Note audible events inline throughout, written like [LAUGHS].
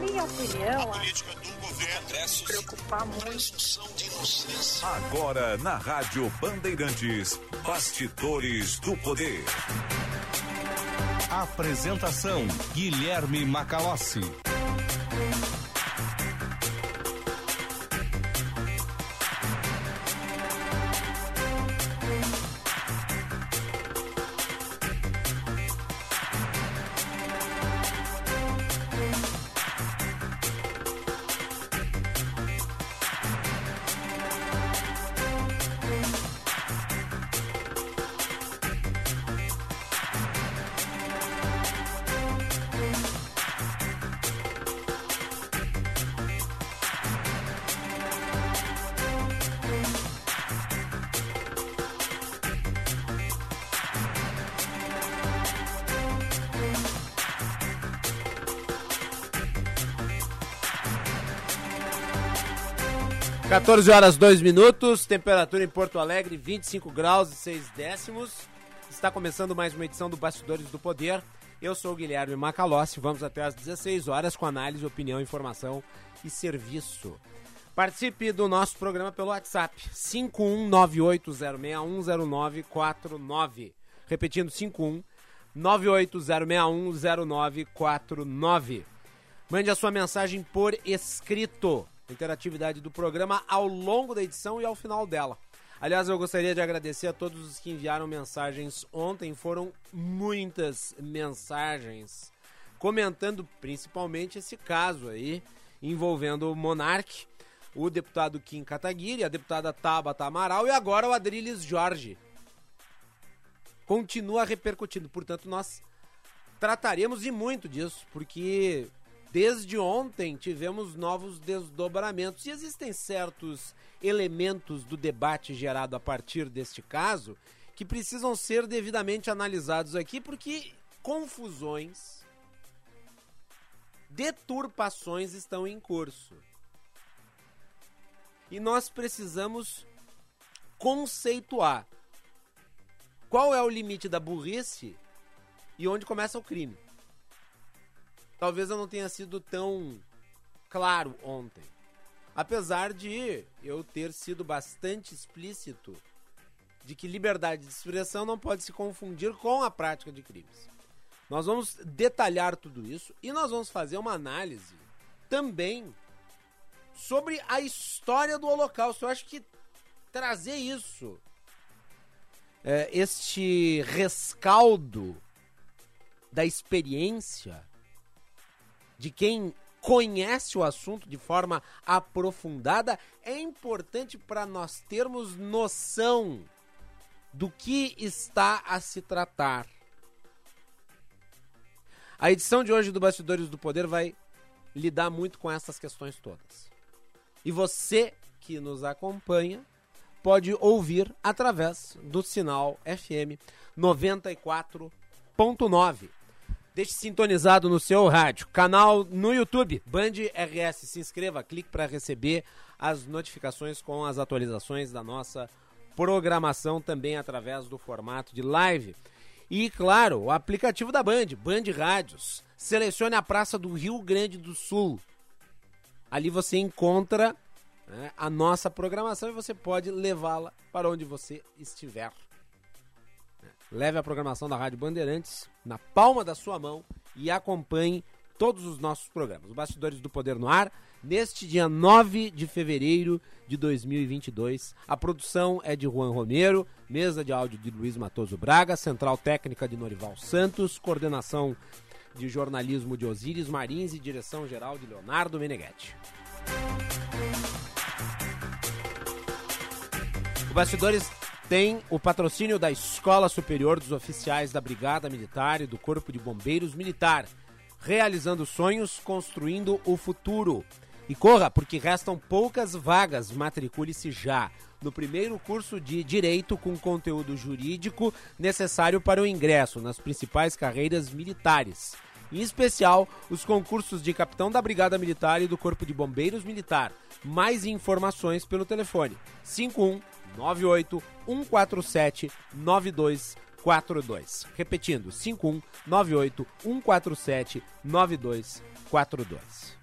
minha opinião, a política do governo preocupar muito. Agora na Rádio Bandeirantes, Bastidores do Poder. Apresentação Guilherme Macalossi. 14 horas 2 minutos, temperatura em Porto Alegre 25 graus e 6 décimos. Está começando mais uma edição do Bastidores do Poder. Eu sou o Guilherme Macalossi, vamos até às 16 horas com análise, opinião, informação e serviço. Participe do nosso programa pelo WhatsApp 51980610949. Repetindo 51980610949. Mande a sua mensagem por escrito interatividade do programa ao longo da edição e ao final dela. Aliás, eu gostaria de agradecer a todos os que enviaram mensagens ontem, foram muitas mensagens comentando principalmente esse caso aí envolvendo o Monark, o deputado Kim Kataguiri, a deputada Tabata Amaral e agora o Adriles Jorge. Continua repercutindo, portanto, nós trataremos e muito disso, porque Desde ontem tivemos novos desdobramentos e existem certos elementos do debate gerado a partir deste caso que precisam ser devidamente analisados aqui porque confusões, deturpações estão em curso. E nós precisamos conceituar qual é o limite da burrice e onde começa o crime. Talvez eu não tenha sido tão claro ontem. Apesar de eu ter sido bastante explícito de que liberdade de expressão não pode se confundir com a prática de crimes. Nós vamos detalhar tudo isso e nós vamos fazer uma análise também sobre a história do Holocausto. Eu acho que trazer isso, é, este rescaldo da experiência, de quem conhece o assunto de forma aprofundada, é importante para nós termos noção do que está a se tratar. A edição de hoje do Bastidores do Poder vai lidar muito com essas questões todas. E você que nos acompanha pode ouvir através do sinal FM 94.9 Deixe sintonizado no seu rádio. Canal no YouTube, Band RS. Se inscreva, clique para receber as notificações com as atualizações da nossa programação também através do formato de live. E, claro, o aplicativo da Band, Band Rádios. Selecione a Praça do Rio Grande do Sul. Ali você encontra né, a nossa programação e você pode levá-la para onde você estiver. Leve a programação da Rádio Bandeirantes na palma da sua mão e acompanhe todos os nossos programas. Os Bastidores do Poder no Ar, neste dia 9 de fevereiro de 2022. A produção é de Juan Romero, mesa de áudio de Luiz Matoso Braga, central técnica de Norival Santos, coordenação de jornalismo de Osíris Marins e direção geral de Leonardo Meneghetti. O Bastidores tem o patrocínio da Escola Superior dos Oficiais da Brigada Militar e do Corpo de Bombeiros Militar, realizando sonhos, construindo o futuro. E corra, porque restam poucas vagas, matricule-se já no primeiro curso de Direito com conteúdo jurídico necessário para o ingresso nas principais carreiras militares. Em especial, os concursos de capitão da Brigada Militar e do Corpo de Bombeiros Militar. Mais informações pelo telefone 51 98 147 9242. Repetindo, 51 98 147 9242.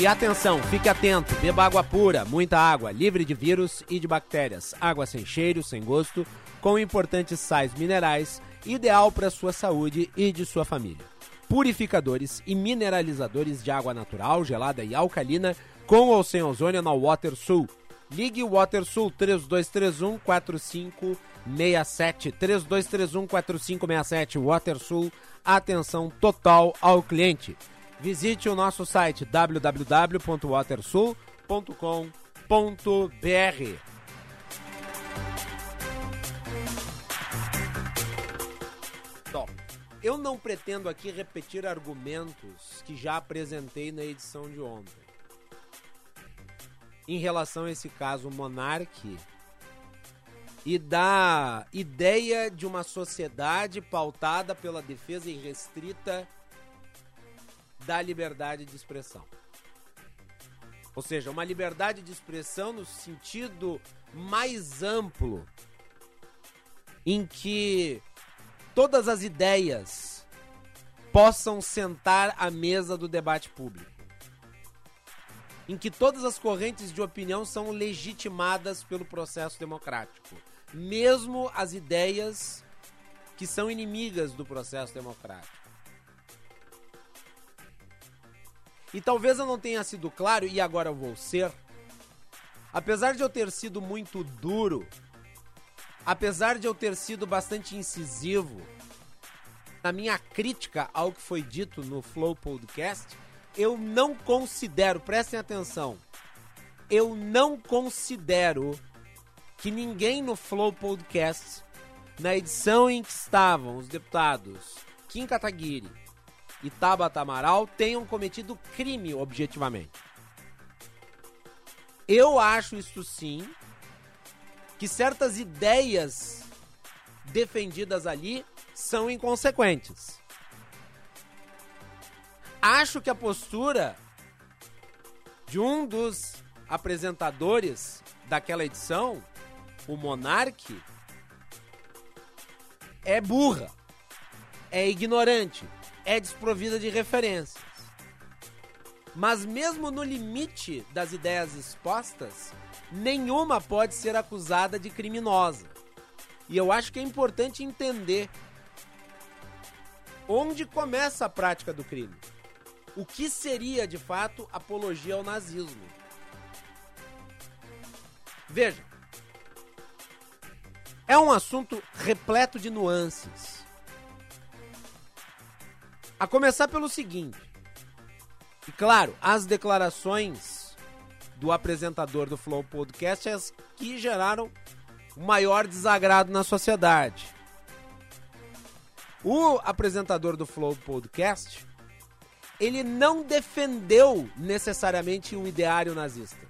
E atenção, fique atento, beba água pura, muita água, livre de vírus e de bactérias. Água sem cheiro, sem gosto, com importantes sais minerais, ideal para sua saúde e de sua família. Purificadores e mineralizadores de água natural, gelada e alcalina com ou sem ozônio na WaterSul. Ligue WaterSul 3231 4567 3231 4567 WaterSul. Atenção total ao cliente. Visite o nosso site www.watersul.com.br. Eu não pretendo aqui repetir argumentos que já apresentei na edição de ontem. Em relação a esse caso Monarque e da ideia de uma sociedade pautada pela defesa irrestrita da liberdade de expressão. Ou seja, uma liberdade de expressão no sentido mais amplo, em que todas as ideias possam sentar à mesa do debate público. Em que todas as correntes de opinião são legitimadas pelo processo democrático, mesmo as ideias que são inimigas do processo democrático. E talvez eu não tenha sido claro, e agora eu vou ser. Apesar de eu ter sido muito duro, apesar de eu ter sido bastante incisivo na minha crítica ao que foi dito no Flow Podcast, eu não considero, prestem atenção, eu não considero que ninguém no Flow Podcast, na edição em que estavam os deputados Kim Kataguiri, e Tabata Amaral tenham cometido crime objetivamente. Eu acho isso sim que certas ideias defendidas ali são inconsequentes. Acho que a postura de um dos apresentadores daquela edição, o Monarque, é burra, é ignorante, é desprovida de referências. Mas mesmo no limite das ideias expostas, nenhuma pode ser acusada de criminosa. E eu acho que é importante entender onde começa a prática do crime. O que seria de fato apologia ao nazismo? Veja, é um assunto repleto de nuances. A começar pelo seguinte. E claro, as declarações do apresentador do Flow Podcast é as que geraram o maior desagrado na sociedade. O apresentador do Flow Podcast, ele não defendeu necessariamente o ideário nazista.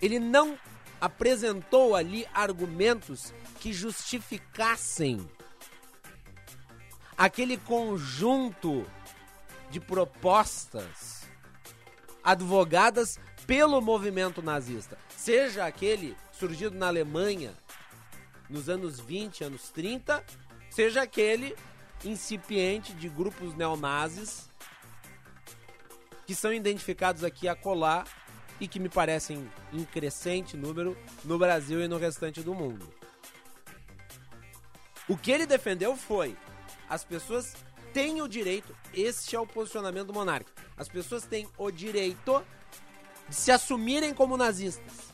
Ele não apresentou ali argumentos que justificassem aquele conjunto de propostas advogadas pelo movimento nazista, seja aquele surgido na Alemanha nos anos 20, anos 30, seja aquele incipiente de grupos neonazis que são identificados aqui a colar e que me parecem em crescente número no Brasil e no restante do mundo. O que ele defendeu foi as pessoas têm o direito, este é o posicionamento do monarca. As pessoas têm o direito de se assumirem como nazistas.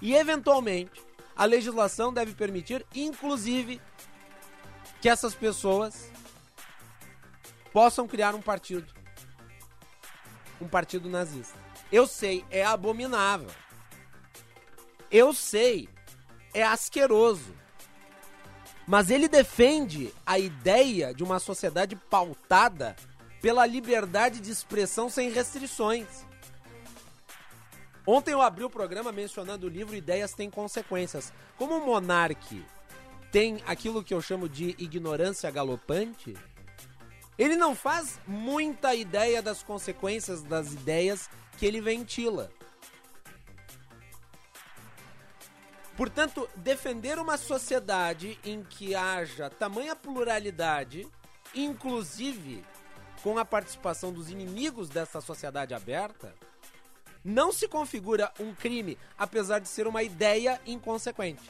E eventualmente, a legislação deve permitir, inclusive, que essas pessoas possam criar um partido. Um partido nazista. Eu sei, é abominável. Eu sei, é asqueroso. Mas ele defende a ideia de uma sociedade pautada pela liberdade de expressão sem restrições. Ontem eu abri o programa mencionando o livro Ideias Têm Consequências. Como o monarque tem aquilo que eu chamo de ignorância galopante, ele não faz muita ideia das consequências das ideias que ele ventila. Portanto, defender uma sociedade em que haja tamanha pluralidade, inclusive com a participação dos inimigos dessa sociedade aberta, não se configura um crime, apesar de ser uma ideia inconsequente.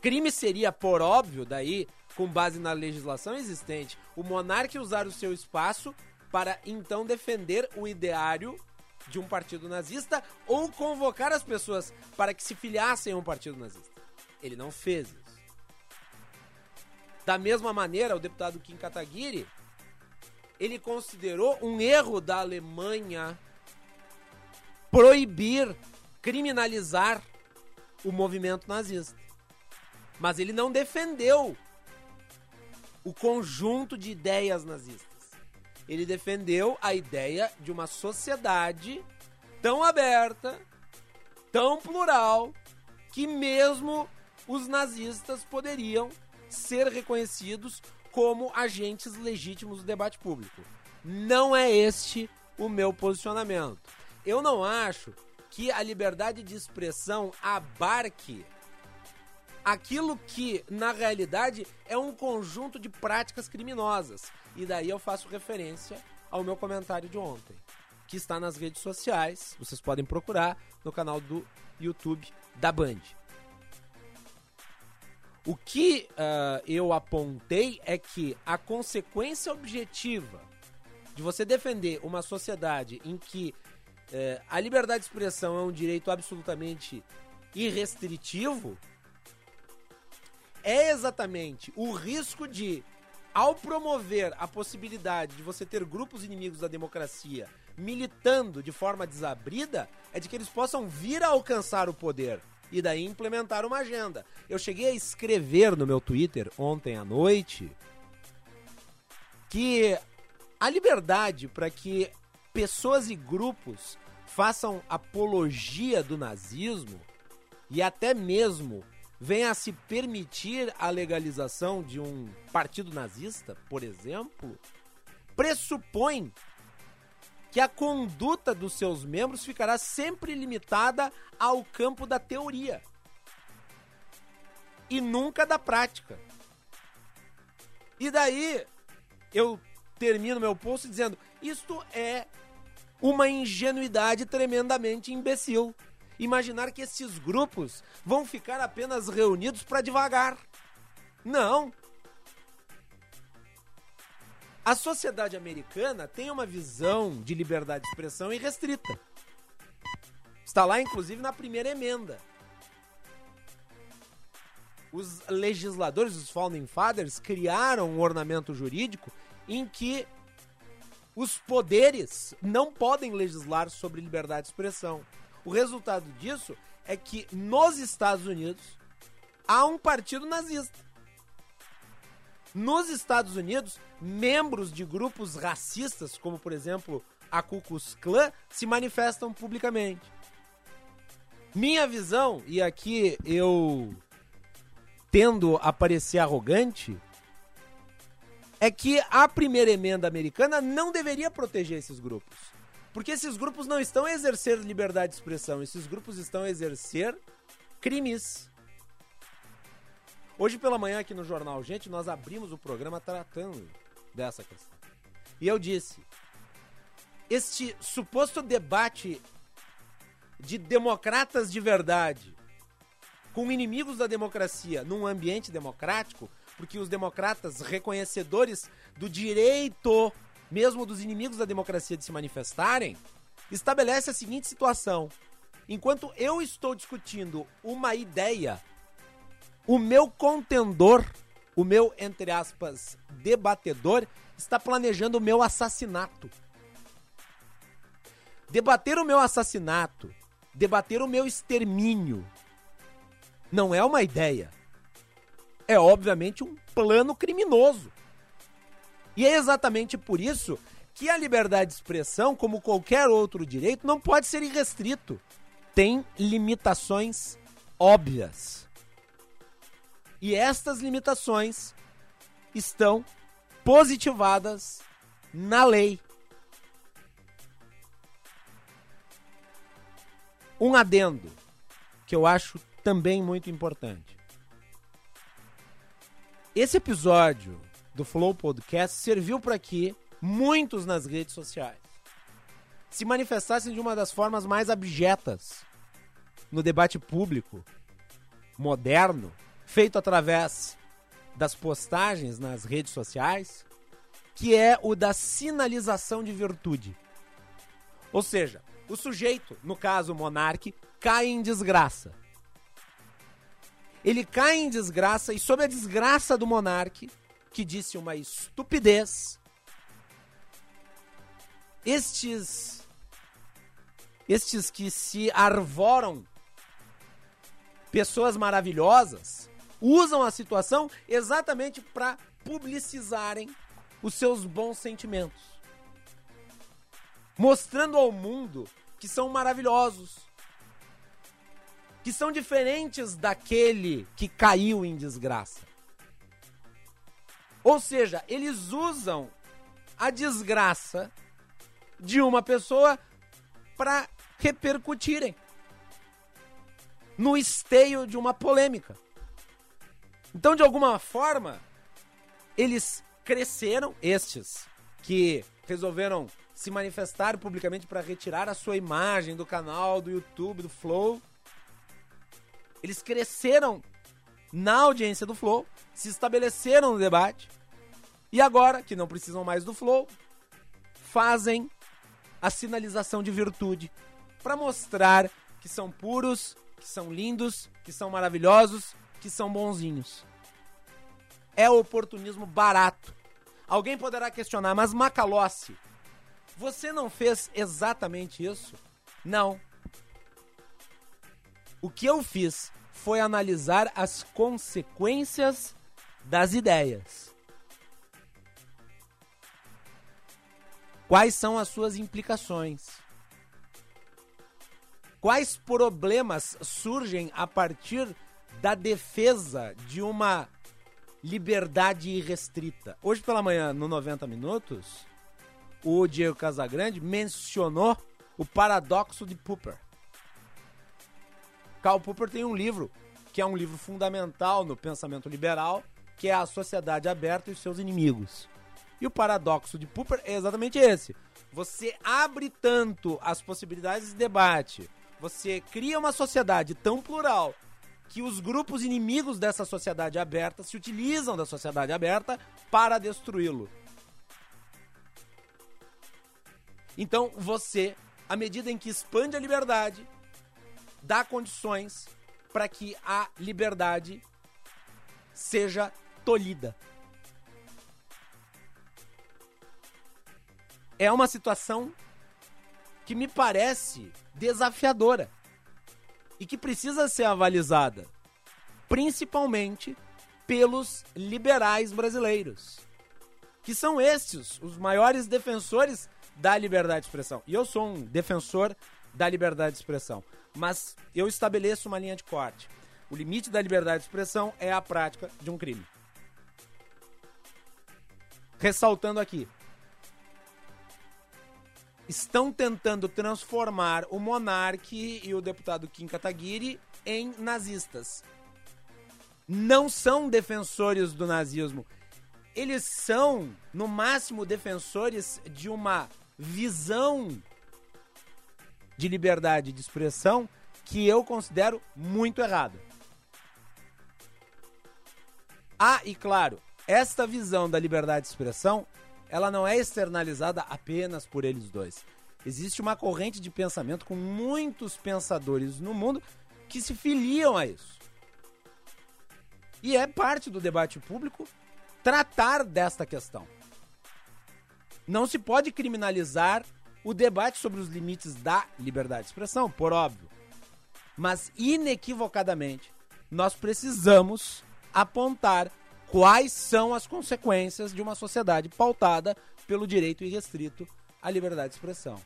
Crime seria, por óbvio, daí, com base na legislação existente, o monarca usar o seu espaço para então defender o ideário de um partido nazista ou convocar as pessoas para que se filiassem a um partido nazista. Ele não fez isso. Da mesma maneira, o deputado Kim Kataguiri, ele considerou um erro da Alemanha proibir, criminalizar o movimento nazista. Mas ele não defendeu o conjunto de ideias nazistas. Ele defendeu a ideia de uma sociedade tão aberta, tão plural, que mesmo os nazistas poderiam ser reconhecidos como agentes legítimos do debate público. Não é este o meu posicionamento. Eu não acho que a liberdade de expressão abarque aquilo que, na realidade, é um conjunto de práticas criminosas. E daí eu faço referência ao meu comentário de ontem, que está nas redes sociais. Vocês podem procurar no canal do YouTube da Band. O que uh, eu apontei é que a consequência objetiva de você defender uma sociedade em que uh, a liberdade de expressão é um direito absolutamente irrestritivo é exatamente o risco de, ao promover a possibilidade de você ter grupos inimigos da democracia militando de forma desabrida, é de que eles possam vir a alcançar o poder e daí implementar uma agenda. Eu cheguei a escrever no meu Twitter ontem à noite que a liberdade para que pessoas e grupos façam apologia do nazismo e até mesmo venha a se permitir a legalização de um partido nazista, por exemplo, pressupõe que a conduta dos seus membros ficará sempre limitada ao campo da teoria e nunca da prática. E daí eu termino meu post dizendo: isto é uma ingenuidade tremendamente imbecil. Imaginar que esses grupos vão ficar apenas reunidos para devagar. Não. A sociedade americana tem uma visão de liberdade de expressão irrestrita. Está lá, inclusive, na primeira emenda. Os legisladores, os Founding Fathers, criaram um ornamento jurídico em que os poderes não podem legislar sobre liberdade de expressão. O resultado disso é que nos Estados Unidos há um partido nazista. Nos Estados Unidos, membros de grupos racistas, como por exemplo a Ku Klux Klan, se manifestam publicamente. Minha visão, e aqui eu tendo a parecer arrogante, é que a primeira emenda americana não deveria proteger esses grupos. Porque esses grupos não estão a exercer liberdade de expressão, esses grupos estão a exercer crimes. Hoje pela manhã aqui no jornal, gente, nós abrimos o programa tratando dessa questão. E eu disse: este suposto debate de democratas de verdade com inimigos da democracia num ambiente democrático, porque os democratas reconhecedores do direito, mesmo dos inimigos da democracia de se manifestarem, estabelece a seguinte situação: enquanto eu estou discutindo uma ideia o meu contendor, o meu, entre aspas, debatedor, está planejando o meu assassinato. Debater o meu assassinato, debater o meu extermínio, não é uma ideia. É obviamente um plano criminoso. E é exatamente por isso que a liberdade de expressão, como qualquer outro direito, não pode ser irrestrito. Tem limitações óbvias. E estas limitações estão positivadas na lei. Um adendo que eu acho também muito importante. Esse episódio do Flow Podcast serviu para que muitos nas redes sociais se manifestassem de uma das formas mais abjetas no debate público moderno, feito através das postagens nas redes sociais, que é o da sinalização de virtude. Ou seja, o sujeito, no caso o monarque, cai em desgraça. Ele cai em desgraça e sob a desgraça do monarque, que disse uma estupidez, estes estes que se arvoram pessoas maravilhosas usam a situação exatamente para publicizarem os seus bons sentimentos. Mostrando ao mundo que são maravilhosos. Que são diferentes daquele que caiu em desgraça. Ou seja, eles usam a desgraça de uma pessoa para repercutirem no esteio de uma polêmica. Então, de alguma forma, eles cresceram, estes que resolveram se manifestar publicamente para retirar a sua imagem do canal, do YouTube, do Flow. Eles cresceram na audiência do Flow, se estabeleceram no debate e agora, que não precisam mais do Flow, fazem a sinalização de virtude para mostrar que são puros, que são lindos, que são maravilhosos, que são bonzinhos. É oportunismo barato. Alguém poderá questionar, mas Macalossi, você não fez exatamente isso? Não. O que eu fiz foi analisar as consequências das ideias. Quais são as suas implicações? Quais problemas surgem a partir da defesa de uma liberdade irrestrita? Hoje pela manhã, no 90 Minutos, o Diego Casagrande mencionou o paradoxo de Popper. Karl Popper tem um livro que é um livro fundamental no pensamento liberal, que é A Sociedade Aberta e os Seus Inimigos. E o paradoxo de Popper é exatamente esse. Você abre tanto as possibilidades de debate, você cria uma sociedade tão plural que os grupos inimigos dessa sociedade aberta se utilizam da sociedade aberta para destruí-lo. Então você, à medida em que expande a liberdade, dá condições para que a liberdade seja tolhida. É uma situação que me parece desafiadora e que precisa ser avalizada, principalmente pelos liberais brasileiros, que são estes os maiores defensores da liberdade de expressão. E eu sou um defensor da liberdade de expressão, mas eu estabeleço uma linha de corte. O limite da liberdade de expressão é a prática de um crime. Ressaltando aqui, estão tentando transformar o monarque e o deputado Kim Kataguiri em nazistas. Não são defensores do nazismo. Eles são, no máximo, defensores de uma visão de liberdade de expressão que eu considero muito errada. Ah, e claro, esta visão da liberdade de expressão ela não é externalizada apenas por eles dois. Existe uma corrente de pensamento com muitos pensadores no mundo que se filiam a isso. E é parte do debate público tratar desta questão. Não se pode criminalizar o debate sobre os limites da liberdade de expressão, por óbvio. Mas, inequivocadamente, nós precisamos apontar quais são as consequências de uma sociedade pautada pelo direito irrestrito à liberdade de expressão.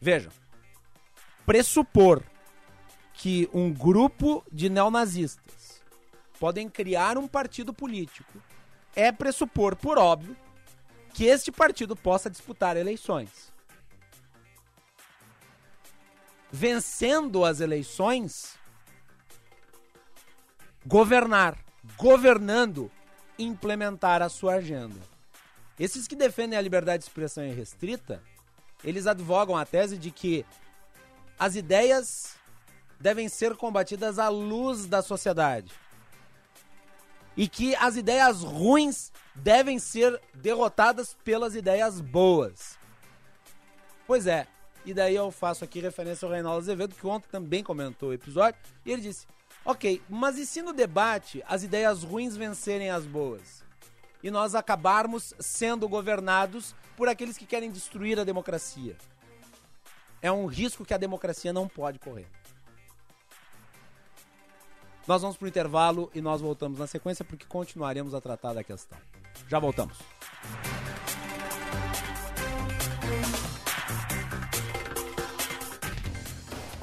Vejam, pressupor que um grupo de neonazistas podem criar um partido político é pressupor, por óbvio, que este partido possa disputar eleições. Vencendo as eleições, governar, governando, implementar a sua agenda. Esses que defendem a liberdade de expressão irrestrita, eles advogam a tese de que as ideias devem ser combatidas à luz da sociedade. E que as ideias ruins devem ser derrotadas pelas ideias boas. Pois é, e daí eu faço aqui referência ao Reinaldo Azevedo, que ontem também comentou o episódio, e ele disse: Ok, mas e se no debate as ideias ruins vencerem as boas? E nós acabarmos sendo governados por aqueles que querem destruir a democracia? É um risco que a democracia não pode correr. Nós vamos para o intervalo e nós voltamos na sequência porque continuaremos a tratar da questão. Já voltamos.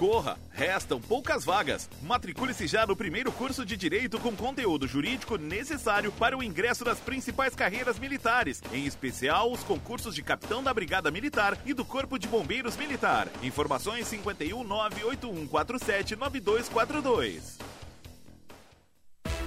Corra, restam poucas vagas. Matricule-se já no primeiro curso de Direito com conteúdo jurídico necessário para o ingresso das principais carreiras militares, em especial os concursos de Capitão da Brigada Militar e do Corpo de Bombeiros Militar. Informações 51 98147 9242.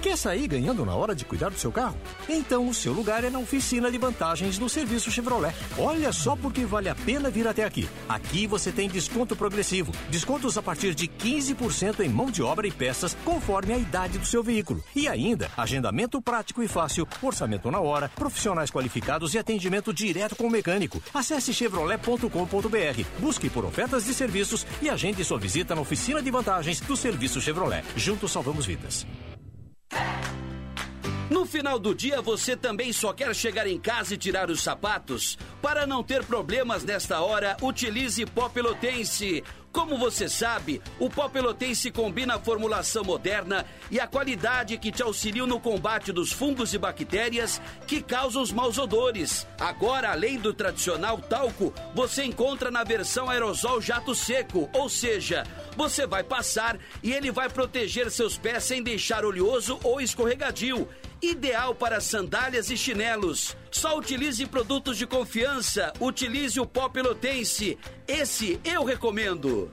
Quer sair ganhando na hora de cuidar do seu carro? Então o seu lugar é na oficina de vantagens do serviço Chevrolet. Olha só porque vale a pena vir até aqui. Aqui você tem desconto progressivo, descontos a partir de 15% em mão de obra e peças conforme a idade do seu veículo. E ainda, agendamento prático e fácil, orçamento na hora, profissionais qualificados e atendimento direto com o mecânico. Acesse chevrolet.com.br, busque por ofertas de serviços e agende sua visita na oficina de vantagens do serviço Chevrolet. Juntos salvamos vidas. No final do dia, você também só quer chegar em casa e tirar os sapatos? Para não ter problemas nesta hora, utilize Pó Pelotense. Como você sabe, o pó pelotense combina a formulação moderna e a qualidade que te auxiliam no combate dos fungos e bactérias que causam os maus odores. Agora, além do tradicional talco, você encontra na versão aerosol jato seco, ou seja, você vai passar e ele vai proteger seus pés sem deixar oleoso ou escorregadio. Ideal para sandálias e chinelos. Só utilize produtos de confiança. Utilize o pó pelotense. Esse eu recomendo.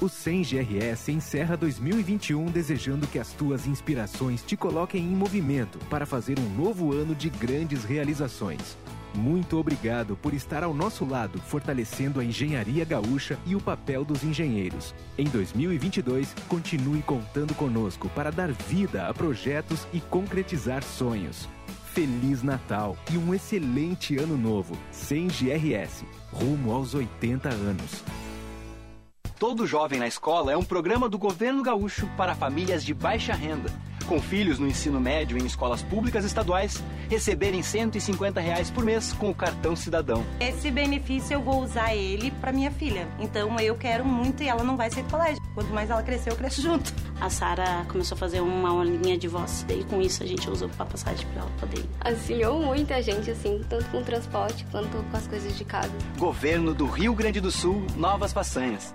O 100 GRS encerra 2021 desejando que as tuas inspirações te coloquem em movimento para fazer um novo ano de grandes realizações. Muito obrigado por estar ao nosso lado, fortalecendo a engenharia gaúcha e o papel dos engenheiros. Em 2022, continue contando conosco para dar vida a projetos e concretizar sonhos. Feliz Natal e um excelente ano novo. Sem GRS, rumo aos 80 anos. Todo Jovem na Escola é um programa do governo gaúcho para famílias de baixa renda com filhos no ensino médio em escolas públicas estaduais receberem 150 reais por mês com o cartão cidadão. Esse benefício eu vou usar ele para minha filha. Então eu quero muito e ela não vai sair do colégio. Quanto mais ela crescer, eu cresço junto. A Sara começou a fazer uma aulinha de voz. Daí com isso a gente usou para passagem para ela poder ir. Auxiliou muita gente, assim, tanto com o transporte quanto com as coisas de casa. Governo do Rio Grande do Sul, novas façanhas.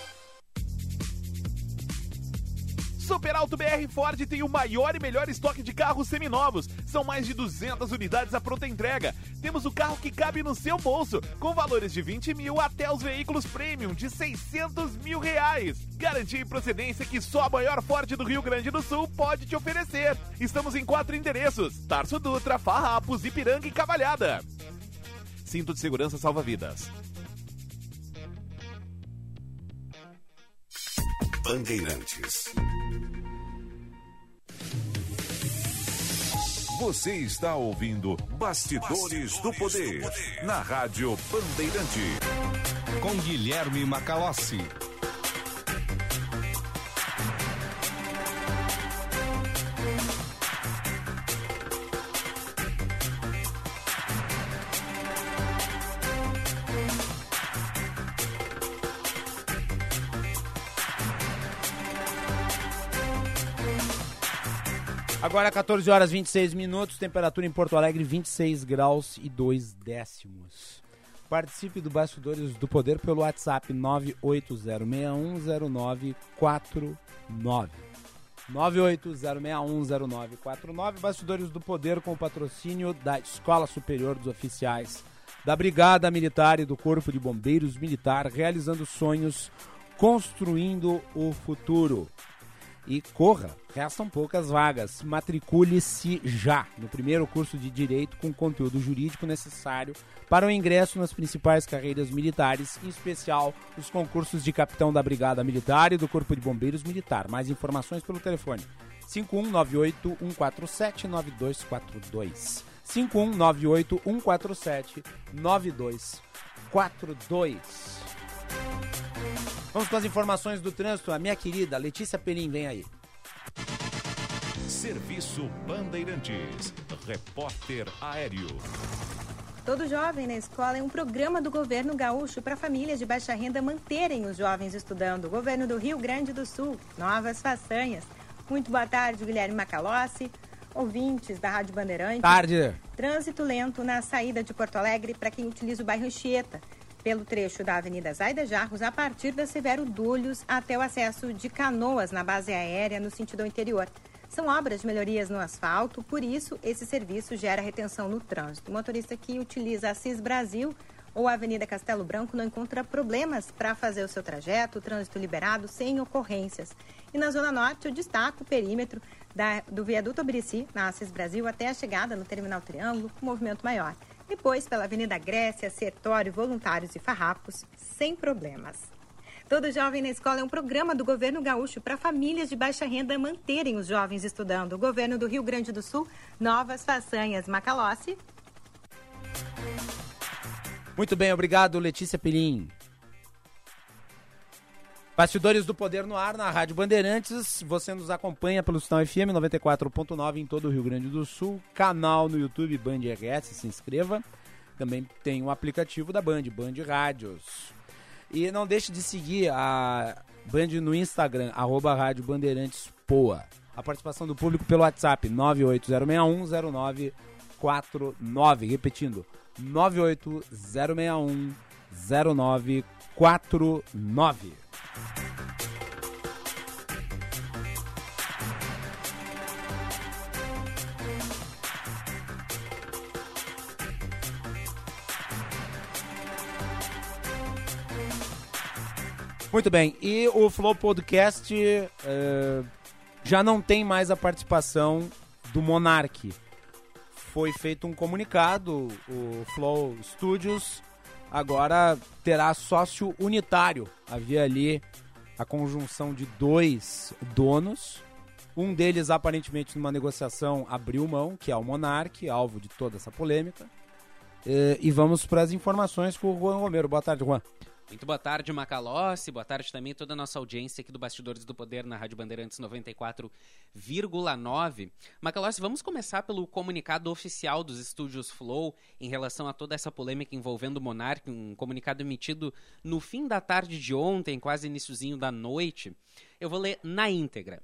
Super Alto BR Ford tem o maior e melhor estoque de carros seminovos. São mais de 200 unidades à pronta entrega. Temos o carro que cabe no seu bolso, com valores de 20 mil até os veículos premium de 600 mil reais. Garantia e procedência que só a maior Ford do Rio Grande do Sul pode te oferecer. Estamos em quatro endereços: Tarso Dutra, Farrapos, Ipiranga e Cavalhada. Cinto de segurança salva vidas. Bandeirantes. Você está ouvindo Bastidores, Bastidores do, poder, do, poder, na Rádio Bandeirante. Com Guilherme Macalossi. Agora 14 horas 26 minutos, temperatura em Porto Alegre 26 graus e 2 décimos. Participe do Bastidores do Poder pelo WhatsApp 980610949. 980610949. Bastidores do Poder com o patrocínio da Escola Superior dos Oficiais, da Brigada Militar e do Corpo de Bombeiros Militar, realizando sonhos, construindo o futuro. E corra, restam poucas vagas. Matricule-se já no primeiro curso de Direito com conteúdo jurídico necessário para o ingresso nas principais carreiras militares, em especial os concursos de capitão da Brigada Militar e do Corpo de Bombeiros Militar. Mais informações pelo telefone 5198 147 9242. 5198 147 9242. Vamos com as informações do trânsito. A minha querida Letícia Pelim, vem aí. Serviço Bandeirantes. Repórter Aéreo. Todo Jovem na Escola é um programa do governo gaúcho para famílias de baixa renda manterem os jovens estudando. Governo do Rio Grande do Sul, novas façanhas. Muito boa tarde, Guilherme Macalossi, ouvintes da Rádio Bandeirante. Tarde. Trânsito lento na saída de Porto Alegre para quem utiliza o bairro Anchieta pelo trecho da Avenida Zaida Jarros, a partir da Severo Dúlios até o acesso de Canoas na base aérea no sentido interior. São obras de melhorias no asfalto, por isso esse serviço gera retenção no trânsito. O motorista que utiliza a CIS Brasil ou Avenida Castelo Branco não encontra problemas para fazer o seu trajeto, o trânsito liberado sem ocorrências. E na Zona Norte, eu destaco o perímetro da, do viaduto Obirici, na Assis Brasil, até a chegada no Terminal Triângulo, com movimento maior depois pela Avenida Grécia, Sertório, Voluntários e Farrapos, sem problemas. Todo Jovem na Escola é um programa do governo gaúcho para famílias de baixa renda manterem os jovens estudando. O governo do Rio Grande do Sul, novas façanhas. Macalossi. Muito bem, obrigado, Letícia Pelim. Bastidores do Poder no ar na Rádio Bandeirantes. Você nos acompanha pelo Sinal FM 94.9 em todo o Rio Grande do Sul. Canal no YouTube Band RS, se inscreva. Também tem o um aplicativo da Band, Band Rádios. E não deixe de seguir a Band no Instagram, arroba Rádio Bandeirantes Poa. A participação do público pelo WhatsApp 980610949. Repetindo, 980610949. Muito bem, e o Flow Podcast uh, já não tem mais a participação do Monark. Foi feito um comunicado, o Flow Studios agora terá sócio unitário. Havia ali a conjunção de dois donos. Um deles, aparentemente, numa negociação, abriu mão, que é o Monark, alvo de toda essa polêmica. E, e vamos para as informações com o Juan Romero. Boa tarde, Juan. Muito boa tarde, Macalossi. Boa tarde também toda a nossa audiência aqui do Bastidores do Poder na Rádio Bandeirantes 94,9. Macalossi, vamos começar pelo comunicado oficial dos estúdios Flow em relação a toda essa polêmica envolvendo o Monark, um comunicado emitido no fim da tarde de ontem, quase iníciozinho da noite. Eu vou ler na íntegra.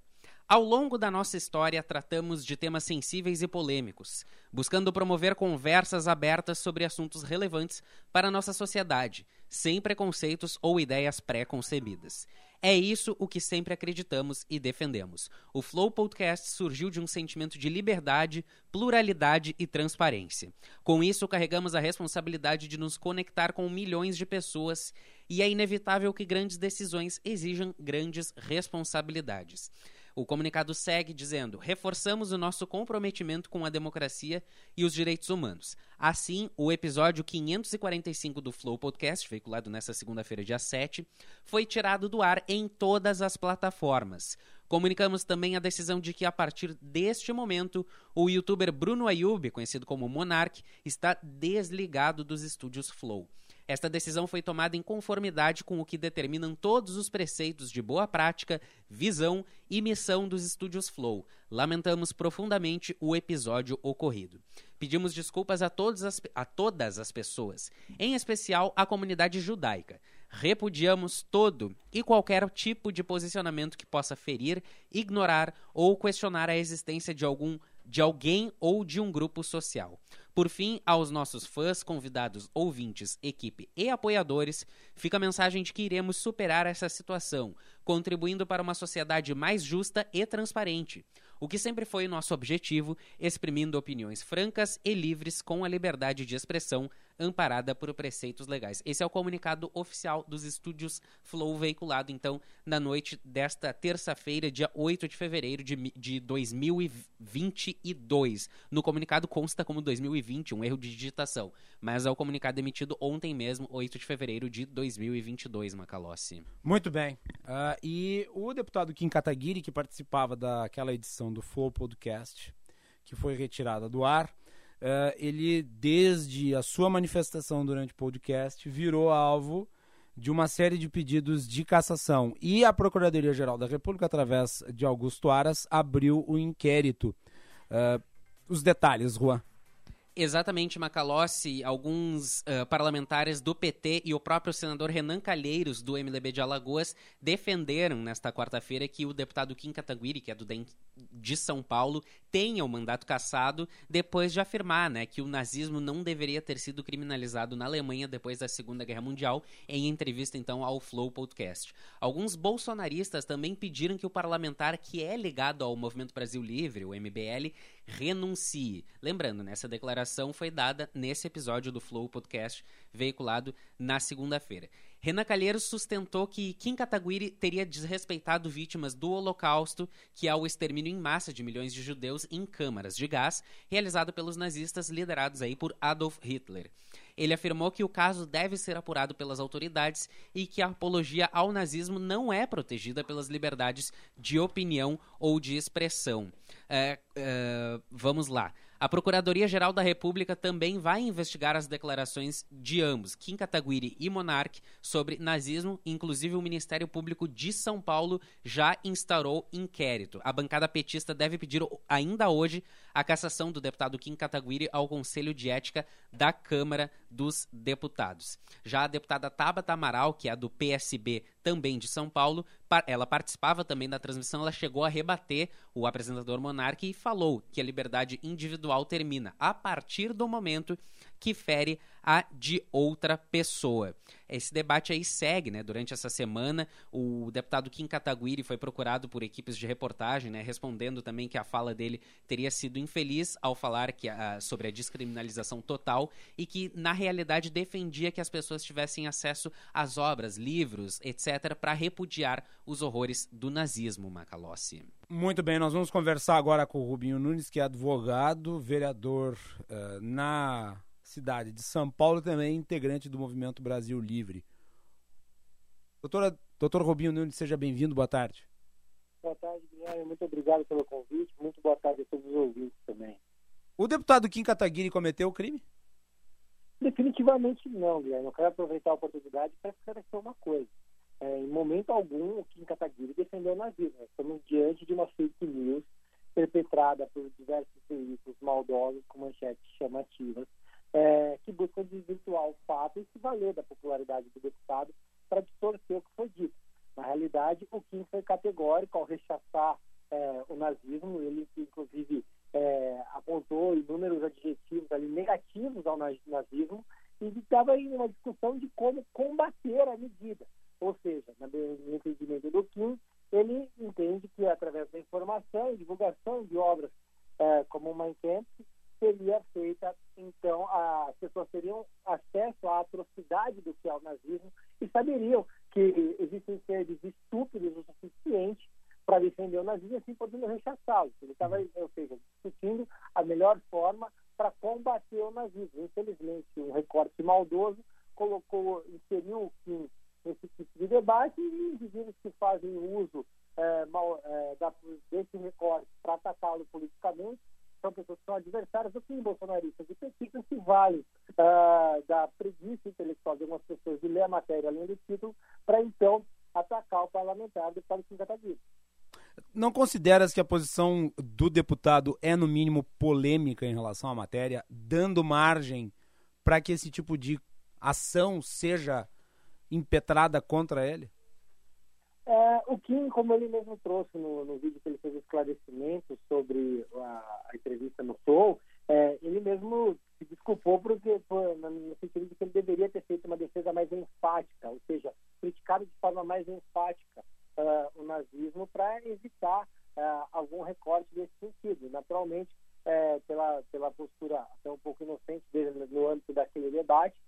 Ao longo da nossa história, tratamos de temas sensíveis e polêmicos, buscando promover conversas abertas sobre assuntos relevantes para a nossa sociedade, sem preconceitos ou ideias pré-concebidas. É isso o que sempre acreditamos e defendemos. O Flow Podcast surgiu de um sentimento de liberdade, pluralidade e transparência. Com isso, carregamos a responsabilidade de nos conectar com milhões de pessoas e é inevitável que grandes decisões exijam grandes responsabilidades. O comunicado segue dizendo: reforçamos o nosso comprometimento com a democracia e os direitos humanos. Assim, o episódio 545 do Flow Podcast, veiculado nesta segunda-feira, dia 7, foi tirado do ar em todas as plataformas. Comunicamos também a decisão de que, a partir deste momento, o youtuber Bruno Ayub, conhecido como Monark, está desligado dos estúdios Flow. Esta decisão foi tomada em conformidade com o que determinam todos os preceitos de boa prática, visão e missão dos estúdios Flow. Lamentamos profundamente o episódio ocorrido. Pedimos desculpas a, as, a todas as pessoas, em especial à comunidade judaica. Repudiamos todo e qualquer tipo de posicionamento que possa ferir, ignorar ou questionar a existência de algum de alguém ou de um grupo social. Por fim, aos nossos fãs, convidados, ouvintes, equipe e apoiadores, fica a mensagem de que iremos superar essa situação, contribuindo para uma sociedade mais justa e transparente. O que sempre foi nosso objetivo, exprimindo opiniões francas e livres com a liberdade de expressão amparada por preceitos legais. Esse é o comunicado oficial dos estúdios Flow veiculado, então, na noite desta terça-feira, dia 8 de fevereiro de, de 2022. No comunicado consta como 2020, um erro de digitação, mas é o comunicado emitido ontem mesmo, 8 de fevereiro de 2022, Macalossi. Muito bem. Uh, e o deputado Kim Kataguiri, que participava daquela edição do Flow Podcast, que foi retirada do ar, uh, ele, desde a sua manifestação durante o podcast, virou alvo de uma série de pedidos de cassação. E a Procuradoria-Geral da República, através de Augusto Aras, abriu o inquérito. Uh, os detalhes, Juan. Exatamente, Macalossi, alguns uh, parlamentares do PT e o próprio senador Renan Calheiros, do MDB de Alagoas, defenderam nesta quarta-feira que o deputado Kim Kataguiri, que é do DEM de São Paulo, tenha o mandato cassado depois de afirmar né, que o nazismo não deveria ter sido criminalizado na Alemanha depois da Segunda Guerra Mundial, em entrevista então ao Flow Podcast. Alguns bolsonaristas também pediram que o parlamentar que é ligado ao Movimento Brasil Livre, o MBL, renuncie. Lembrando, né, essa declaração foi dada nesse episódio do Flow Podcast, veiculado na segunda-feira. Renan Calheiros sustentou que Kim Kataguiri teria desrespeitado vítimas do Holocausto, que é o extermínio em massa de milhões de judeus em câmaras de gás, realizado pelos nazistas liderados aí por Adolf Hitler. Ele afirmou que o caso deve ser apurado pelas autoridades e que a apologia ao nazismo não é protegida pelas liberdades de opinião ou de expressão. É, é, vamos lá. A Procuradoria-Geral da República também vai investigar as declarações de ambos, Kim Kataguiri e Monark, sobre nazismo. Inclusive, o Ministério Público de São Paulo já instaurou inquérito. A bancada petista deve pedir ainda hoje a cassação do deputado Kim Kataguiri ao Conselho de Ética da Câmara dos Deputados. Já a deputada Tabata Amaral, que é do PSB também de São Paulo, ela participava também da transmissão, ela chegou a rebater o apresentador Monarque e falou que a liberdade individual termina a partir do momento que fere a de outra pessoa. Esse debate aí segue, né? Durante essa semana, o deputado Kim Kataguiri foi procurado por equipes de reportagem, né? Respondendo também que a fala dele teria sido infeliz ao falar que sobre a descriminalização total e que, na realidade, defendia que as pessoas tivessem acesso às obras, livros, etc., para repudiar os horrores do nazismo, Macalossi. Muito bem, nós vamos conversar agora com o Rubinho Nunes, que é advogado, vereador uh, na cidade de São Paulo também integrante do Movimento Brasil Livre. Doutora, doutor Robinho Nunes, seja bem-vindo, boa tarde. Boa tarde, Guilherme, muito obrigado pelo convite, muito boa tarde a todos os ouvintes também. O deputado Kim Kataguiri cometeu o crime? Definitivamente não, Guilherme. Eu quero aproveitar a oportunidade para esclarecer uma coisa. É, em momento algum, o Kim Kataguiri defendeu o nazismo. Estamos diante de uma fake news perpetrada por diversos veículos maldosos com manchetes chamativas é, que buscam desvirtuar o fato e se valer da popularidade do deputado para distorcer o que foi dito. Na realidade, o Kim foi categórico ao rechaçar é, o nazismo, ele inclusive é, apontou inúmeros adjetivos ali negativos ao nazismo e estava em uma discussão de como combater a medida. Ou seja, no entendimento do Kim, ele entende que através da informação e divulgação de obras é, como o Mein seria feita, então, as pessoas teriam acesso atrocidade do que é o nazismo e saberiam que existem seres estúpidos o suficiente para defender o nazismo assim podendo rechaçá-lo. Ele estava, ou seja, discutindo a melhor forma para combater o nazismo. Infelizmente, um recorte maldoso colocou, inseriu o nesse tipo de debate e indivíduos que fazem uso é, mal, é, da, desse recorte para atacá-lo politicamente são pessoas que são adversárias do fim bolsonaristas e petistas se valem uh, da preguiça intelectual de algumas pessoas de ler a matéria além do título para então atacar o parlamentar deputado Kim Kataguiri. Não consideras que a posição do deputado é, no mínimo, polêmica em relação à matéria, dando margem para que esse tipo de ação seja impetrada contra ele? É, o Kim, como ele mesmo trouxe no, no vídeo que ele fez esclarecimento sobre a, a entrevista no Flow, é, ele mesmo desculpou porque, por, de que ele deveria ter feito uma defesa mais enfática, ou seja, criticado de forma mais enfática uh, o nazismo para evitar uh, algum recorte desse sentido. Naturalmente, uh, pela, pela postura até um pouco inocente dele no âmbito daquele debate,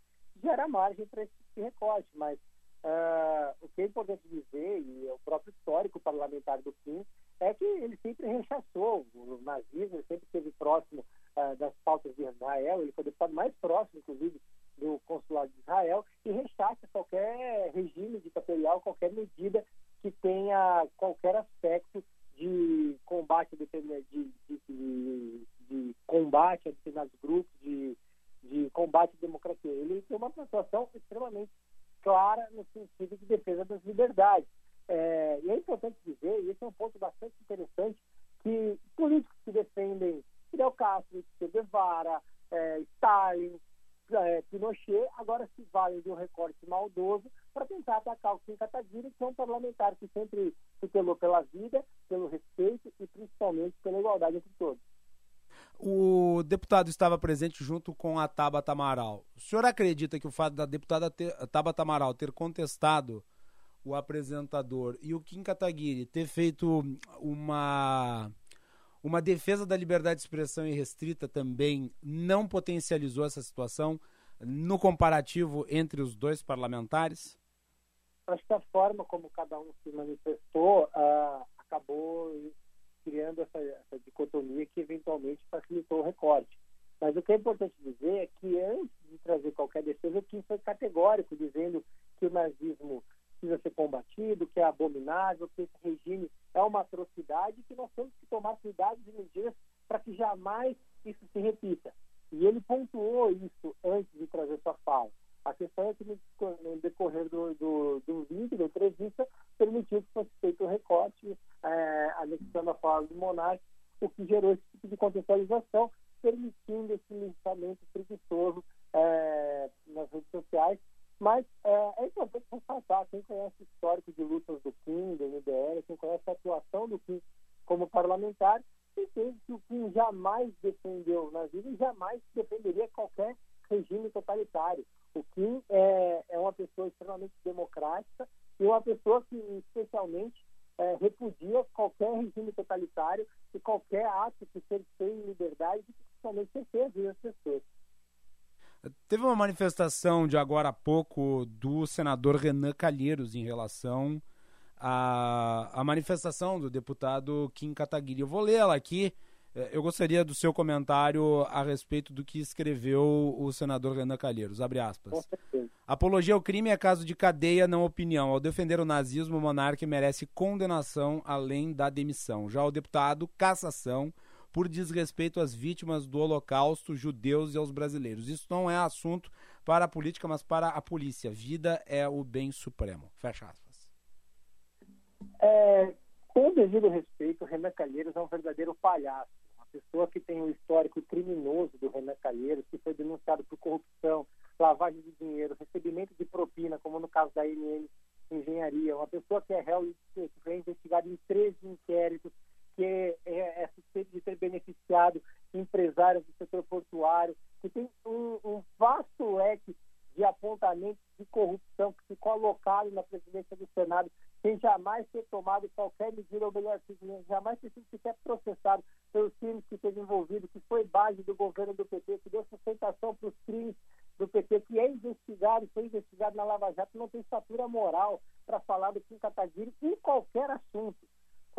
gera margem para esse tipo recorte, mas Uh, o que é importante dizer, e é o próprio histórico parlamentar do Kim, é que ele sempre rechaçou o nazismo, ele sempre esteve próximo das pautas de Israel, ele foi deputado mais próximo, inclusive, do consulado de Israel, e rechaça qualquer regime ditatorial, qualquer medida que tenha qualquer aspecto de combate de, de, de, de combate a determinados grupos, de, de combate à democracia. Ele tem uma situação extremamente clara no sentido de defesa das liberdades. É, e é importante dizer, e esse é um ponto bastante interessante, que políticos que defendem Fidel Castro, Che Guevara, é, Stalin, é, Pinochet, agora se valem de um recorte maldoso para tentar atacar o Kim Kataguiri, que é um parlamentar que sempre tutelou pela vida, pelo respeito e principalmente pela igualdade entre todos. O deputado estava presente junto com a Tabata Amaral. O senhor acredita que o fato da deputada ter, Tabata Amaral ter contestado o apresentador e o Kim Kataguiri ter feito uma uma defesa da liberdade de expressão irrestrita também não potencializou essa situação no comparativo entre os dois parlamentares? Acho que a forma como cada um se manifestou uh, acabou criando essa, essa dicotomia que eventualmente facilitou o recorte. Mas o que é importante dizer é que antes de trazer qualquer defesa, o Kim foi categórico, dizendo que o nazismo precisa ser combatido, que é abominável, que esse regime é uma atrocidade que nós temos que tomar cuidados e medidas para que jamais isso se repita. E ele pontuou isso antes de trazer sua fala. A questão é que no decorrer do, do, do vídeo, da entrevista, permitiu que fosse feito o um recorte, é, anexando a fala do monarca, o que gerou esse tipo de contextualização, permitindo esse linchamento preguiçoso é, nas redes sociais. Mas é, é importante ressaltar, quem conhece o histórico de lutas do Kim, do MDL, quem conhece a atuação do Kim como parlamentar, entende que o Kim jamais defendeu o nazismo e jamais defenderia qualquer regime totalitário. O Kim é, é uma pessoa extremamente democrática e uma pessoa que, especialmente, é, repudia qualquer regime totalitário e qualquer ato que seja em liberdade principalmente cerceia a vida das pessoas. Teve uma manifestação de agora há pouco do senador Renan Calheiros em relação à, à manifestação do deputado Kim Kataguiri. Eu vou ler ela aqui é, eu gostaria do seu comentário a respeito do que escreveu o senador Renan Calheiros. Abre aspas. Apologia ao crime é caso de cadeia, não opinião. Ao defender o nazismo, o monarca merece condenação além da demissão. Já o deputado, cassação por desrespeito às vítimas do Holocausto, judeus e aos brasileiros. Isso não é assunto para a política, mas para a polícia. Vida é o bem supremo. Fecha aspas. É, com o devido respeito, Renan Calheiros é um verdadeiro palhaço. Uma pessoa que tem um histórico criminoso do Renan Calheiros, que foi denunciado por corrupção, lavagem de dinheiro, recebimento de propina, como no caso da NN Engenharia. Uma pessoa que é réu que foi investigada em 13 inquéritos, que é, é, é suspeito de ter beneficiado empresários do setor portuário, que tem um, um vasto leque de apontamentos de corrupção que ficou alocado na presidência do Senado sem jamais ter tomado qualquer medida, ou melhor, jamais ter sido sequer processado pelos crimes que esteve envolvido, que foi base do governo do PT, que deu sustentação para os crimes do PT, que é investigado, foi investigado na Lava Jato, não tem estatura moral para falar do Kim Kataguiri em qualquer assunto.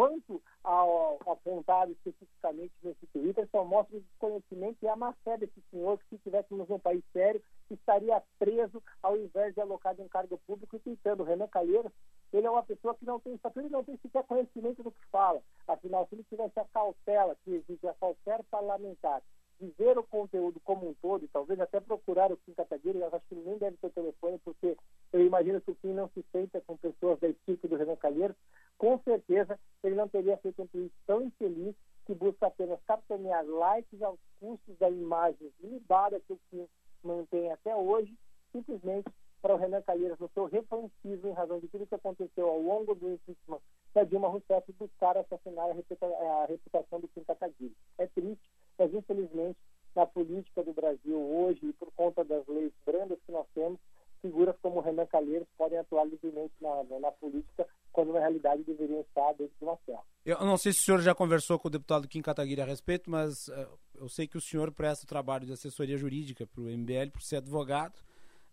Quanto ao, apontado especificamente nesse Twitter, só mostra o desconhecimento e a má fé desse senhor, que se estivéssemos num país sério, estaria preso ao invés de alocado em cargo público e tentando. Renan Calheiros, ele é uma pessoa que não tem estatura e não tem sequer conhecimento do que fala. Afinal, se ele tivesse a cautela que exige a qualquer parlamentar de ver o conteúdo como um todo, e talvez até procurar o Kim Kataguiri, eu acho que ele nem deve ter telefone, porque eu imagino que o Kim não se senta com pessoas da equipe do Renan Calheiros, com certeza ele não teria feito um tweet tão infeliz que busca apenas capitanear likes aos custos da imagem ilibada que o Kim mantém até hoje, simplesmente para o Renan Calheiros, no seu refancismo em razão de tudo que aconteceu ao longo do impeachment da Dilma Rousseff, buscar assassinar a reputação do Kim Kataguiri. É triste, mas infelizmente na política do Brasil hoje e por conta das leis brandas que nós temos, figuras como Renan Calheiros podem atuar livremente na, na política, quando na realidade deveriam estar dentro de uma cela. Eu não sei se o senhor já conversou com o deputado Kim Kataguiri a respeito, mas uh, eu sei que o senhor presta o trabalho de assessoria jurídica para o MBL, por ser advogado.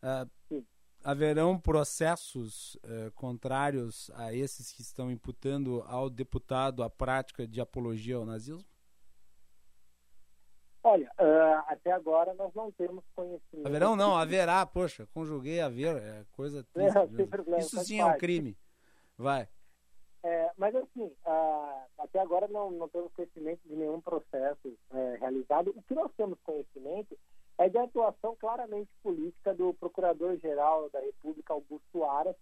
Uh, haverão processos uh, contrários a esses que estão imputando ao deputado a prática de apologia ao nazismo? Olha, uh, até agora nós não temos conhecimento. Haverão não, haverá, poxa, conjuguei haver, é coisa triste. Problema, Isso sim é um crime. Vai. É, mas assim, uh, até agora não, não temos conhecimento de nenhum processo é, realizado. O que nós temos conhecimento é de atuação claramente política do Procurador-Geral da República, Augusto Aras,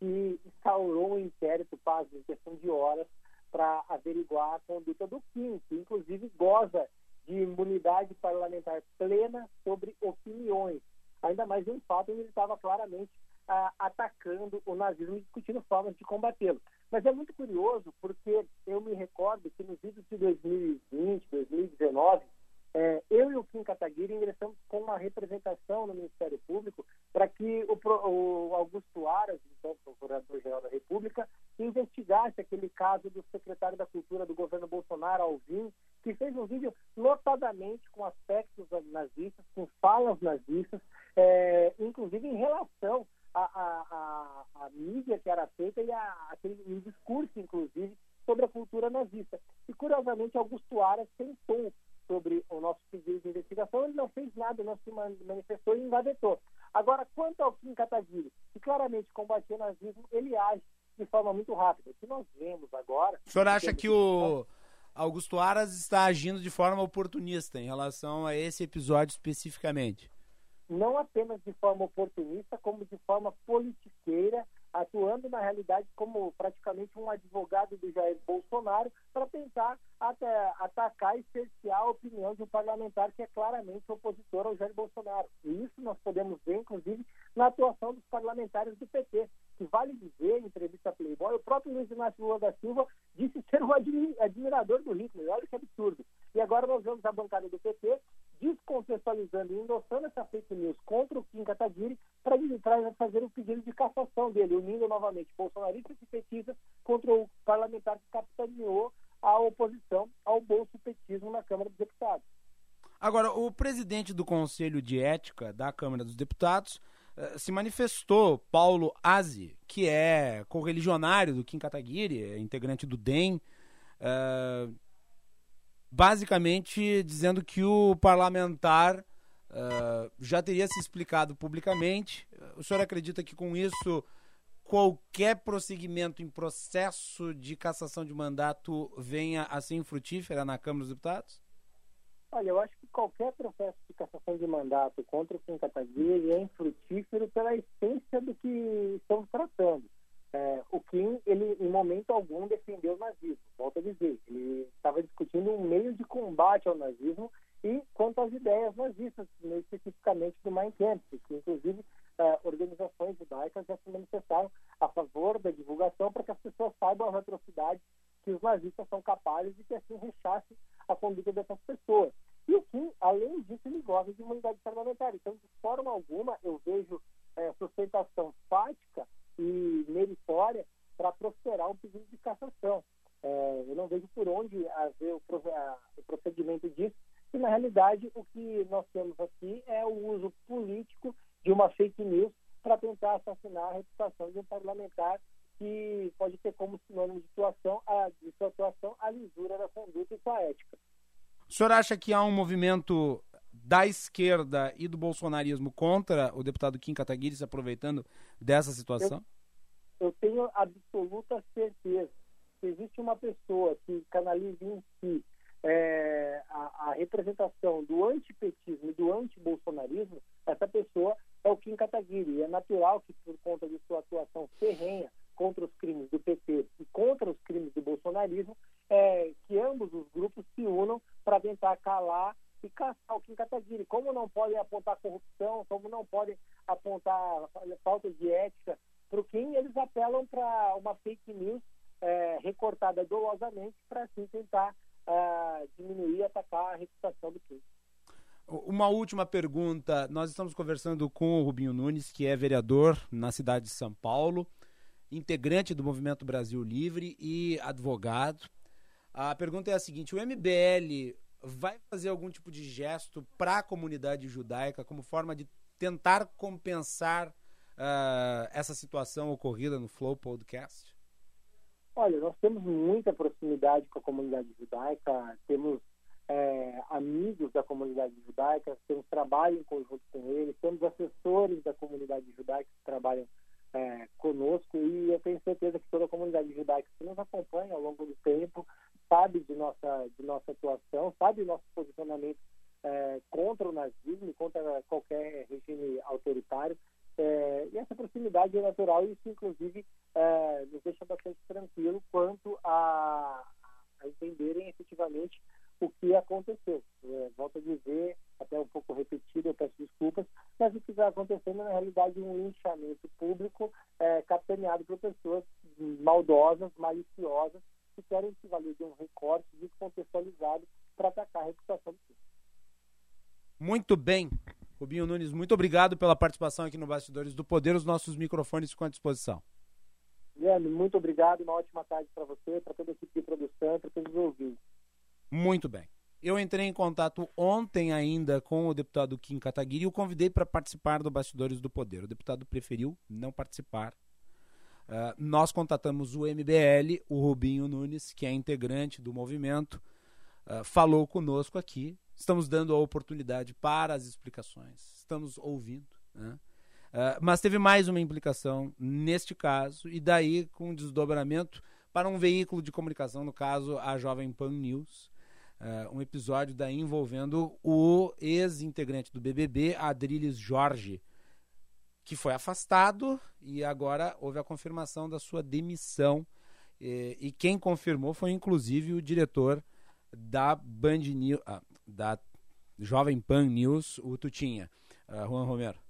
que instaurou um inquérito, quase em questão de horas, para averiguar a conduta do Kim, que inclusive goza de imunidade parlamentar plena sobre opiniões. Ainda mais em fato ele estava claramente ah, atacando o nazismo e discutindo formas de combatê-lo. Mas é muito curioso porque eu me recordo que nos vídeos de 2020, 2019, é, eu e o Kim Kataguiri ingressamos com uma representação no Ministério Público para que o, o Augusto Aras, então Procurador-Geral da República, investigasse aquele caso do secretário da Cultura do governo Bolsonaro, Alvim, que fez um vídeo notadamente com aspectos nazistas, com falas nazistas, é, inclusive em relação à, mídia que era feita e a, aquele um discurso, inclusive, sobre a cultura nazista. E, curiosamente, Augusto Aras tentou sobre o nosso pedido de investigação, ele não fez nada, não se manifestou e invadetou. Agora, quanto ao Kim Kataguiri, que claramente combatia o nazismo, ele age de forma muito rápida. O que nós vemos agora... O senhor acha que o Augusto Aras está agindo de forma oportunista em relação a esse episódio especificamente? Não apenas de forma oportunista, como de forma politiqueira, atuando na realidade como praticamente um advogado do Jair Bolsonaro para tentar atacar e cercear a opinião de um parlamentar que é claramente opositor ao Jair Bolsonaro. E isso nós podemos ver, inclusive, na atuação dos parlamentares do PT, que vale dizer, em entrevista Playboy, o próprio Luiz Inácio Lula da Silva disse ser um admirador do Hitler. Olha que absurdo. E agora nós vemos a bancada do PT descontextualizando e endossando essa fake news contra o Kim Kataguiri para fazer um pedido de cassação dele, unindo novamente bolsonaristas e petistas contra o parlamentar que capitaneou a oposição ao bolso petismo na Câmara dos Deputados. Agora, o presidente do Conselho de Ética da Câmara dos Deputados se manifestou, Paulo Azi, que é correligionário do Kim Kataguiri, é integrante do DEM, uh, basicamente dizendo que o parlamentar uh, já teria se explicado publicamente. O senhor acredita que com isso qualquer prosseguimento em processo de cassação de mandato venha a ser infrutífera na Câmara dos Deputados? Olha, eu acho que qualquer processo de cassação de mandato contra o Kim Kataguiri é infrutífero pela essência do que estamos tratando. É, o Kim, ele em momento algum defendeu o nazismo, volto a dizer. Ele estava discutindo um meio de combate ao nazismo e quanto às ideias nazistas, especificamente do Mein Kampf, que inclusive é, organizações judaicas já se manifestaram a favor da divulgação para que as pessoas saibam as atrocidades que os nazistas são capazes e que assim rechace a conduta dessas pessoas. E o Kim, além disso, ele gosta de imunidade parlamentar. Então, de forma alguma, eu vejo é, sustentação fática e meritória para prosperar um pedido de cassação. É, eu não vejo por onde haver o, o procedimento disso, e na realidade o que nós temos aqui é o uso político de uma fake news para tentar assassinar a reputação de um parlamentar que pode ter como sinônimo de situação a, de sua atuação a lisura da conduta e sua ética. O senhor acha que há um movimento da esquerda e do bolsonarismo contra o deputado Kim Kataguiri se aproveitando dessa situação? Eu, eu tenho absoluta certeza. Se existe uma pessoa que canalize em si é, a, a, representação do antipetismo e do antibolsonarismo, essa pessoa é o Kim Kataguiri. É natural que, por conta de sua atuação ferrenha contra os crimes do PT e contra os crimes do bolsonarismo, é, que ambos os grupos se unam para tentar calar e caçar o Kim Kataguiri. Como não podem apontar corrupção, como não podem apontar falta de ética para o Kim, eles apelam para uma fake news é, recortada dolosamente para assim tentar uh, diminuir e atacar a reputação do Kim. Uma última pergunta. Nós estamos conversando com o Rubinho Nunes, que é vereador na cidade de São Paulo, integrante do Movimento Brasil Livre e advogado. A pergunta é a seguinte: o MBL vai fazer algum tipo de gesto para a comunidade judaica como forma de tentar compensar uh, essa situação ocorrida no Flow Podcast? Olha, nós temos muita proximidade com a comunidade judaica, temos é, amigos da comunidade judaica, temos trabalho em conjunto com eles, temos assessores da comunidade judaica que trabalham é, conosco e eu tenho certeza que toda a comunidade judaica que nos acompanha ao longo do tempo sabe de nossa, de nossa atuação, sabe do nosso posicionamento é, contra o nazismo, contra qualquer regime autoritário. É, e essa proximidade é natural e isso, inclusive, é, nos deixa bastante tranquilo quanto a, a entenderem efetivamente o que aconteceu. É, volto a dizer, até um pouco repetido, eu peço desculpas, mas o que está acontecendo é, na realidade, um linchamento público é, capitaneado por pessoas maldosas, maliciosas, que querem se valer de um recorte descontextualizado para atacar a reputação do time. Muito bem. Rubinho Nunes, muito obrigado pela participação aqui no Bastidores do Poder. Os nossos microfones ficam à disposição. Guilherme, muito obrigado. Uma ótima tarde para você, para toda a equipe de produção, para todos os ouvintes. Muito bem. Eu entrei em contato ontem ainda com o deputado Kim Kataguiri e o convidei para participar do Bastidores do Poder. O deputado preferiu não participar. Uh, nós contatamos o MBL, o Rubinho Nunes, que é integrante do movimento, uh, falou conosco aqui. Estamos dando a oportunidade para as explicações, estamos ouvindo. Né? Uh, mas teve mais uma implicação neste caso, e daí com desdobramento para um veículo de comunicação, no caso a Jovem Pan News, uh, um episódio daí envolvendo o ex-integrante do BBB, Adriles Jorge, que foi afastado e agora houve a confirmação da sua demissão. E, e quem confirmou foi inclusive o diretor da Band News, ah, da Jovem Pan News, o Tutinha, uh, Juan Romero.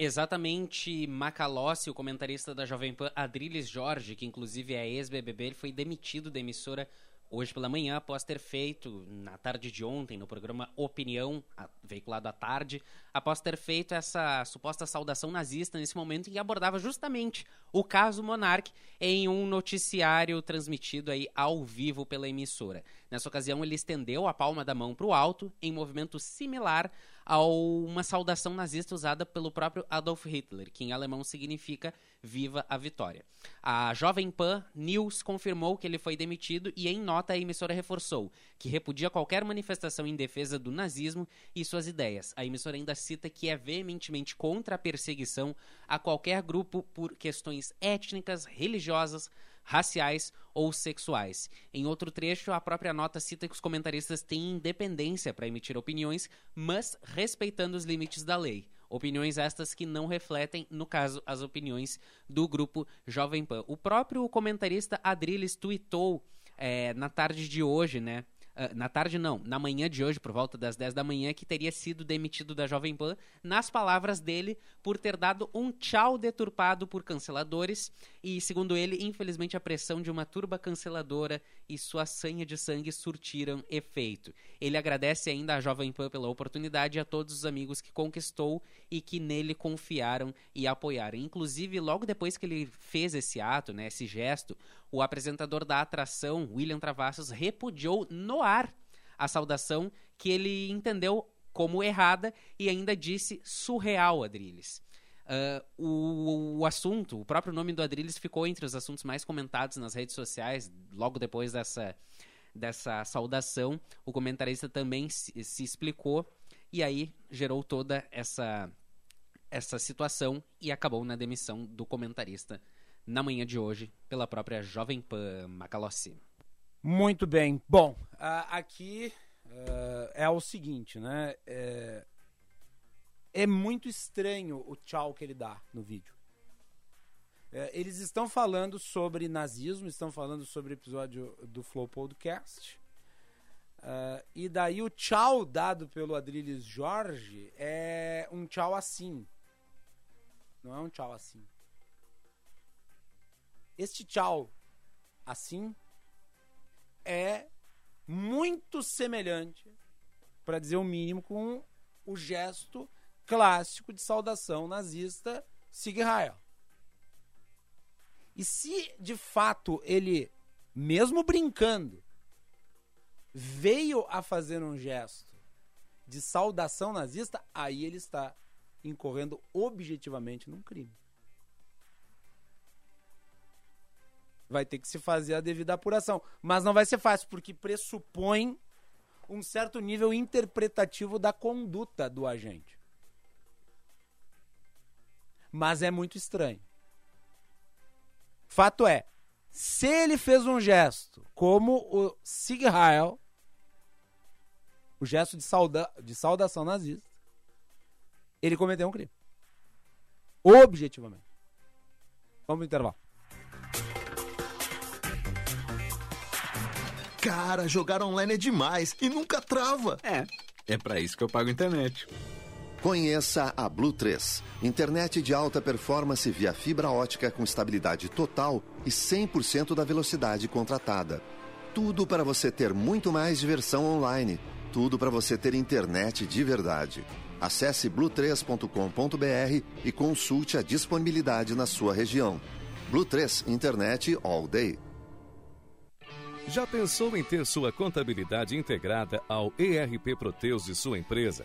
Exatamente, Macalossi, o comentarista da Jovem Pan, Adriles Jorge, que inclusive é ex-BBB, ele foi demitido da emissora hoje pela manhã, após ter feito, na tarde de ontem, no programa Opinião, veiculado à tarde, após ter feito essa suposta saudação nazista nesse momento que abordava justamente o caso Monark em um noticiário transmitido aí ao vivo pela emissora. Nessa ocasião, ele estendeu a palma da mão para o alto, em movimento similar a uma saudação nazista usada pelo próprio Adolf Hitler, que em alemão significa Viva a Vitória. A Jovem Pan News confirmou que ele foi demitido e, em nota, a emissora reforçou que repudia qualquer manifestação em defesa do nazismo e suas ideias. A emissora ainda cita que é veementemente contra a perseguição a qualquer grupo por questões étnicas, religiosas, raciais ou sexuais. Em outro trecho, a própria nota cita que os comentaristas têm independência para emitir opiniões, mas respeitando os limites da lei. Opiniões estas que não refletem, no caso, as opiniões do grupo Jovem Pan. O próprio comentarista Adriles tweetou é, na tarde de hoje, né? Uh, na tarde não, na manhã de hoje, por volta das 10 da manhã, que teria sido demitido da Jovem Pan, nas palavras dele, por ter dado um tchau deturpado por canceladores. E, segundo ele, infelizmente a pressão de uma turba canceladora e sua sanha de sangue surtiram efeito. Ele agradece ainda à Jovem Pan pela oportunidade e a todos os amigos que conquistou e que nele confiaram e apoiaram. Inclusive, logo depois que ele fez esse ato, né, esse gesto, o apresentador da atração, William Travassos, repudiou no ar a saudação que ele entendeu como errada e ainda disse surreal, Adriles. Uh, o, o, assunto, o próprio nome do Adriles ficou entre os assuntos mais comentados nas redes sociais logo depois dessa, dessa saudação. O comentarista também se, se explicou e aí gerou toda essa, essa situação e acabou na demissão do comentarista na manhã de hoje pela própria Jovem Pan Macalossi. Muito bem. Bom, aqui uh, é o seguinte, né? É, é, muito estranho o tchau que ele dá no vídeo. É, eles estão falando sobre nazismo, estão falando sobre o episódio do Flow Podcast. Uh, e daí o tchau dado pelo Adriles Jorge é um tchau assim. Não é um tchau assim. Este tchau assim é muito semelhante para dizer o mínimo, com o gesto clássico de saudação nazista Sieg Heil. E se de fato ele, mesmo brincando, veio a fazer um gesto de saudação nazista, aí ele está incorrendo objetivamente num crime. Vai ter que se fazer a devida apuração. Mas não vai ser fácil, porque pressupõe um certo nível interpretativo da conduta do agente. Mas é muito estranho. Fato é, se ele fez um gesto como o Sieg Heil, o gesto de, sauda de saudação nazista, ele cometeu um crime. Objetivamente. Vamos pro intervalo. Cara, jogar online é demais e nunca trava. É, é para isso que eu pago internet. Conheça a Blue 3, internet de alta performance via fibra ótica com estabilidade total e 100% da velocidade contratada. Tudo para você ter muito mais diversão online. Tudo para você ter internet de verdade. Acesse blue3.com.br e consulte a disponibilidade na sua região. Blue 3 Internet All Day. Já pensou em ter sua contabilidade integrada ao ERP Proteus de sua empresa?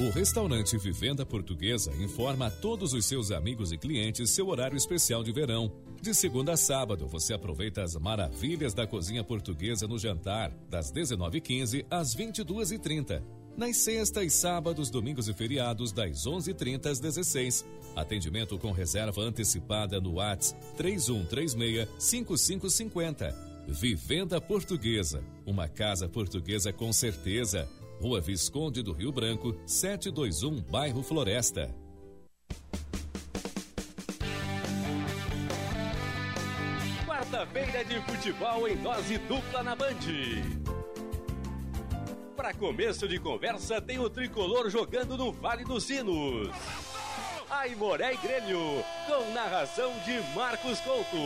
O restaurante Vivenda Portuguesa informa a todos os seus amigos e clientes seu horário especial de verão. De segunda a sábado, você aproveita as maravilhas da cozinha portuguesa no jantar, das 19h15 às 22h30. Nas sextas, sábados, domingos e feriados, das 11h30 às 16 Atendimento com reserva antecipada no WhatsApp 3136-5550. Vivenda Portuguesa. Uma casa portuguesa com certeza. Rua Visconde do Rio Branco, 721, bairro Floresta. Quarta-feira de futebol em dose dupla na Band. Para começo de conversa, tem o tricolor jogando no Vale dos Sinos. Aimoré e Grêmio, com narração de Marcos Couto.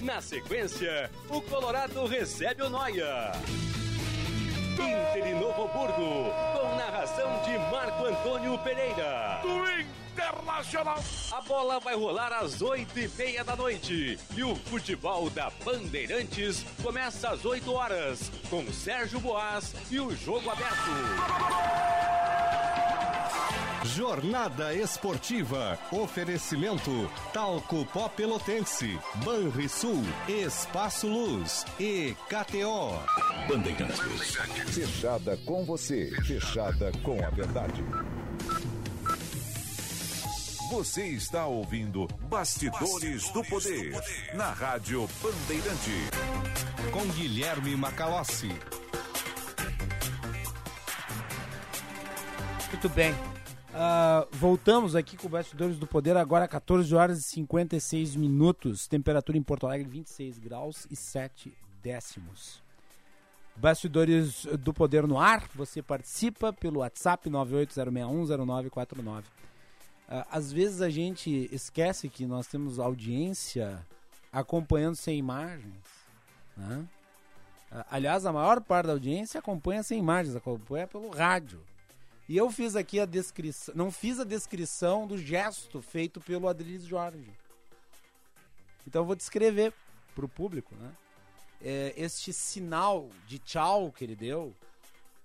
Na sequência, o Colorado recebe o Noia. Inter e Novo Hamburgo, com narração de Marco Antônio Pereira. Do Internacional. A bola vai rolar às oito e meia da noite. E o futebol da Bandeirantes começa às 8 horas, com Sérgio Boas e o jogo aberto. Jornada Esportiva. Oferecimento Talco Pó Pelotense, Banrisul, Espaço Luz e KTO. Bandeirantes. Fechada com você. Fechada com a verdade. Você está ouvindo Bastidores, do, poder, na Rádio Bandeirante. Com Guilherme Macalossi. Muito bem. Uh, voltamos aqui com Bastidores do Poder, agora 14 horas e 56 minutos. Temperatura em Porto Alegre 26 graus e 7 décimos. Bastidores do Poder no ar, você participa pelo WhatsApp 980610949. Uh, às vezes a gente esquece que nós temos audiência acompanhando sem imagens. Né? Uh, aliás, a maior parte da audiência acompanha sem imagens, acompanha pelo rádio. E eu fiz aqui a descrição, não fiz a descrição do gesto feito pelo Adriles Jorge. Então eu vou descrever para o público, né? É, este sinal de tchau que ele deu,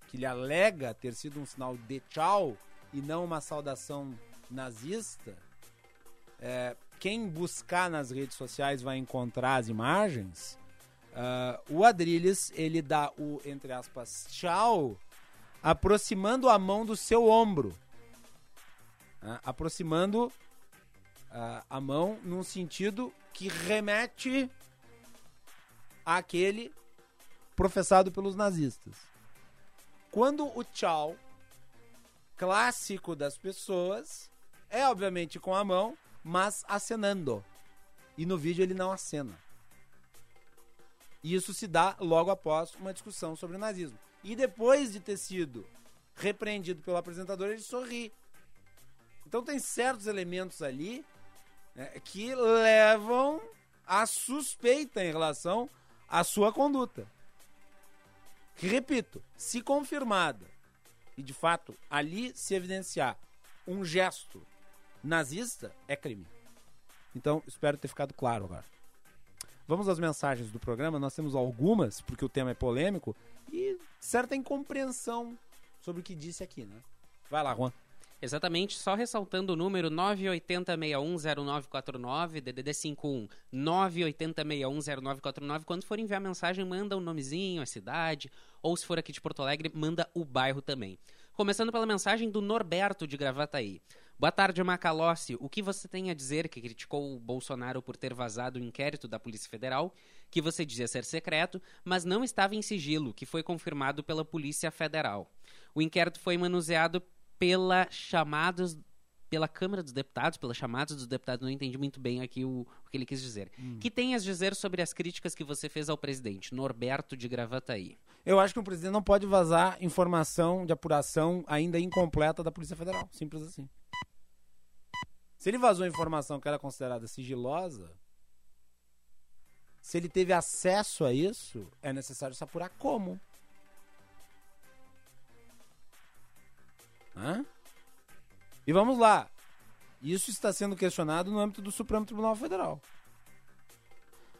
que ele alega ter sido um sinal de tchau e não uma saudação nazista, é, quem buscar nas redes sociais vai encontrar as imagens. Uh, o Adrilles ele dá o entre aspas tchau, aproximando a mão do seu ombro, uh, aproximando uh, a mão num sentido que remete àquele professado pelos nazistas. Quando o tchau clássico das pessoas é obviamente com a mão, mas acenando. E no vídeo ele não acena. E isso se dá logo após uma discussão sobre o nazismo. E depois de ter sido repreendido pelo apresentador, ele sorri. Então tem certos elementos ali né, que levam a suspeita em relação à sua conduta. Repito, se confirmada e de fato ali se evidenciar um gesto nazista é crime. Então, espero ter ficado claro agora. Vamos às mensagens do programa. Nós temos algumas, porque o tema é polêmico, e certa incompreensão sobre o que disse aqui, né? Vai lá, Juan. Exatamente, só ressaltando o número 980610949, DDD 51 980610949. Quando for enviar mensagem, manda o um nomezinho, a cidade, ou se for aqui de Porto Alegre, manda o bairro também. Começando pela mensagem do Norberto de Gravataí. Boa tarde, Macalossi. O que você tem a dizer que criticou o Bolsonaro por ter vazado o inquérito da Polícia Federal, que você dizia ser secreto, mas não estava em sigilo, que foi confirmado pela Polícia Federal? O inquérito foi manuseado pela chamados pela Câmara dos Deputados, pelas chamadas dos deputados, não entendi muito bem aqui o, o que ele quis dizer. Hum. Que tem a dizer sobre as críticas que você fez ao presidente, Norberto de Gravataí? Eu acho que o presidente não pode vazar informação de apuração ainda incompleta da Polícia Federal. Simples assim. Se ele vazou informação que era considerada sigilosa, se ele teve acesso a isso, é necessário se apurar como. Hã? E vamos lá. Isso está sendo questionado no âmbito do Supremo Tribunal Federal.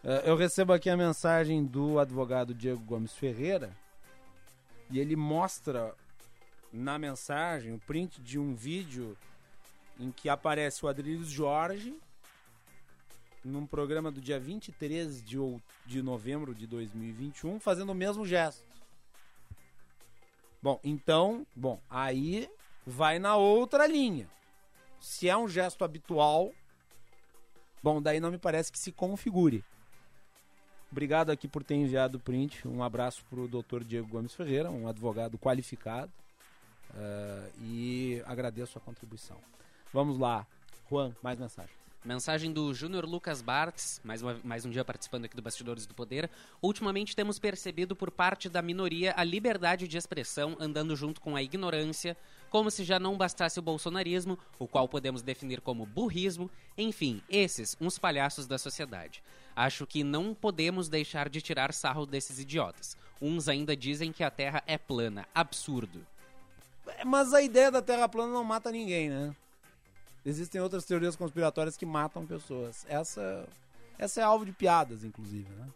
É, eu recebo aqui a mensagem do advogado Diego Gomes Ferreira e ele mostra na mensagem o print de um vídeo em que aparece o Adriles Jorge num programa do dia 23 de, de novembro de 2021 fazendo o mesmo gesto. Bom, então, bom, aí vai na outra linha. Se é um gesto habitual, bom, daí não me parece que se configure. Obrigado aqui por ter enviado o print. Um abraço para o doutor Diego Gomes Ferreira, um advogado qualificado. Uh, e agradeço a contribuição. Vamos lá. Juan, mais mensagem. Mensagem do Júnior Lucas Bartz, mais, uma, mais um dia participando aqui do Bastidores do Poder. Ultimamente temos percebido por parte da minoria a liberdade de expressão andando junto com a ignorância, como se já não bastasse o bolsonarismo, o qual podemos definir como burrismo, enfim, esses, uns palhaços da sociedade. Acho que não podemos deixar de tirar sarro desses idiotas. Uns ainda dizem que a Terra é plana. Absurdo. Mas a ideia da Terra plana não mata ninguém, né? Existem outras teorias conspiratórias que matam pessoas. Essa, essa é alvo de piadas, inclusive, né?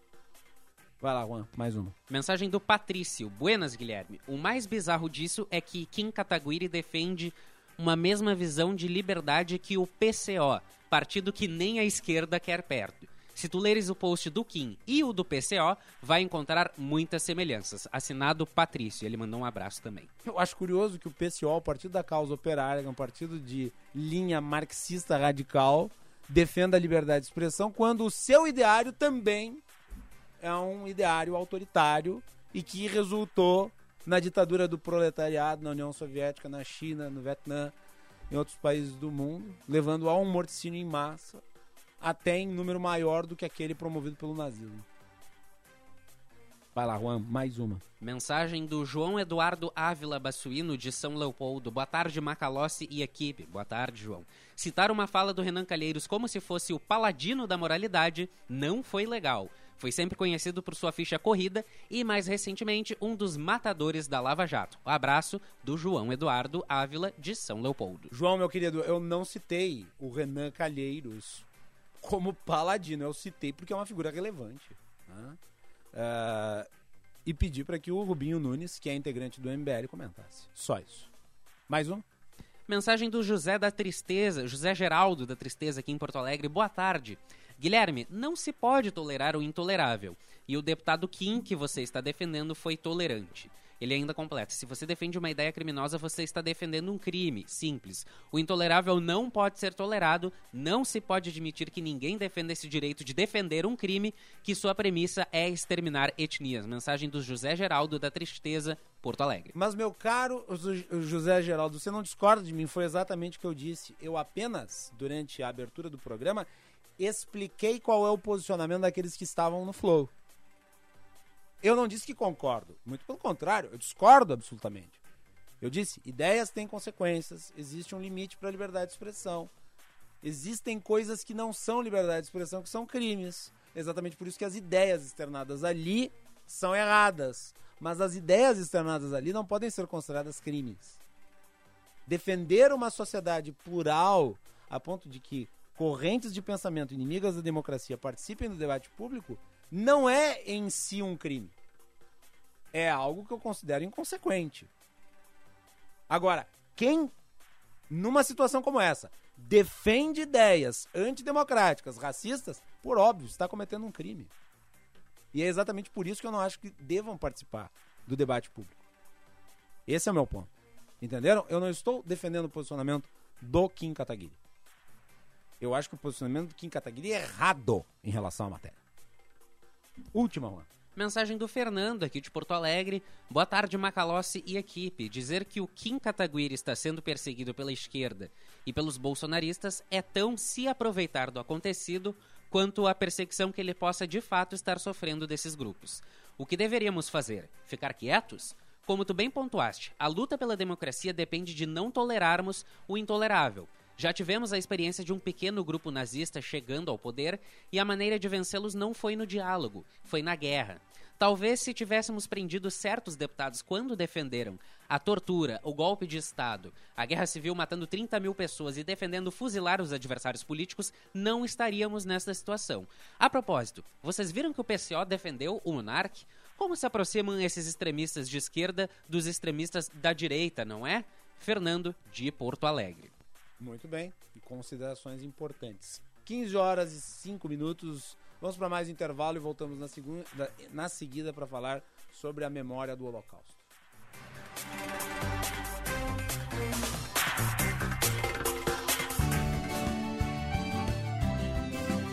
Vai lá, Juan, mais uma. Mensagem do Patrício. Buenas, Guilherme. O mais bizarro disso é que Kim Kataguiri defende uma mesma visão de liberdade que o PCO, partido que nem a esquerda quer perto. Se tu leres o post do Kim e o do PCO, vai encontrar muitas semelhanças. Assinado Patrício, ele mandou um abraço também. Eu acho curioso que o PCO, o Partido da Causa Operária, é um partido de linha marxista radical, defenda a liberdade de expressão, quando o seu ideário também é um ideário autoritário e que resultou na ditadura do proletariado na União Soviética, na China, no Vietnã, em outros países do mundo, levando a um morticínio em massa, até em número maior do que aquele promovido pelo nazismo. Vai lá, Juan, mais uma. Mensagem do João Eduardo Ávila Bassuino, de São Leopoldo. Boa tarde, Macalossi e equipe. Boa tarde, João. Citar uma fala do Renan Calheiros como se fosse o paladino da moralidade não foi legal. Foi sempre conhecido por sua ficha corrida e, mais recentemente, um dos matadores da Lava Jato. O abraço do João Eduardo Ávila, de São Leopoldo. João, meu querido, eu não citei o Renan Calheiros como paladino. Eu citei porque é uma figura relevante. Né? Uh, e pedi para que o Rubinho Nunes, que é integrante do MBL, comentasse. Só isso. Mais um? Mensagem do José da Tristeza, José Geraldo da Tristeza aqui em Porto Alegre. Boa tarde. Guilherme, não se pode tolerar o intolerável. E o deputado Kim, que você está defendendo, foi tolerante. Ele ainda completa: se você defende uma ideia criminosa, você está defendendo um crime. Simples. O intolerável não pode ser tolerado, não se pode admitir que ninguém defenda esse direito de defender um crime, que sua premissa é exterminar etnias. Mensagem do José Geraldo da Tristeza, Porto Alegre. Mas, meu caro José Geraldo, você não discorda de mim, foi exatamente o que eu disse. Eu apenas, durante a abertura do programa, expliquei qual é o posicionamento daqueles que estavam no Flow. Eu não disse que concordo, muito pelo contrário, eu discordo absolutamente. Eu disse, ideias têm consequências, existe um limite para a liberdade de expressão. Existem coisas que não são liberdade de expressão, que são crimes. Exatamente por isso que as ideias externadas ali são erradas. Mas as ideias externadas ali não podem ser consideradas crimes. Defender uma sociedade plural a ponto de que correntes de pensamento inimigas da democracia participem do debate público não é em si um crime. É algo que eu considero inconsequente. Agora, quem, numa situação como essa, defende ideias antidemocráticas, racistas, por óbvio, está cometendo um crime. E é exatamente por isso que eu não acho que devam participar do debate público. Esse é o meu ponto. Entenderam? Eu não estou defendendo o posicionamento do Kim Kataguiri. Eu acho que o posicionamento do Kim Kataguiri é errado em relação à matéria. Última, Juan. Mensagem do Fernando, aqui de Porto Alegre. Boa tarde, Macalossi e equipe. Dizer que o Kim Kataguiri está sendo perseguido pela esquerda e pelos bolsonaristas é tão se aproveitar do acontecido quanto a perseguição que ele possa de fato estar sofrendo desses grupos. O que deveríamos fazer? Ficar quietos? Como tu bem pontuaste, a luta pela democracia depende de não tolerarmos o intolerável já tivemos a experiência de um pequeno grupo nazista chegando ao poder e a maneira de vencê-los não foi no diálogo, foi na guerra. Talvez se tivéssemos prendido certos deputados quando defenderam a tortura, o golpe de Estado, a guerra civil matando 30 mil pessoas e defendendo fuzilar os adversários políticos, não estaríamos nessa situação. A propósito, vocês viram que o PCO defendeu o monarque? Como se aproximam esses extremistas de esquerda dos extremistas da direita, não é? Fernando, de Porto Alegre. Muito bem. Considerações importantes. 15 horas e 5 minutos. Vamos para mais intervalo e voltamos na, segunda, na seguida para falar sobre a memória do Holocausto.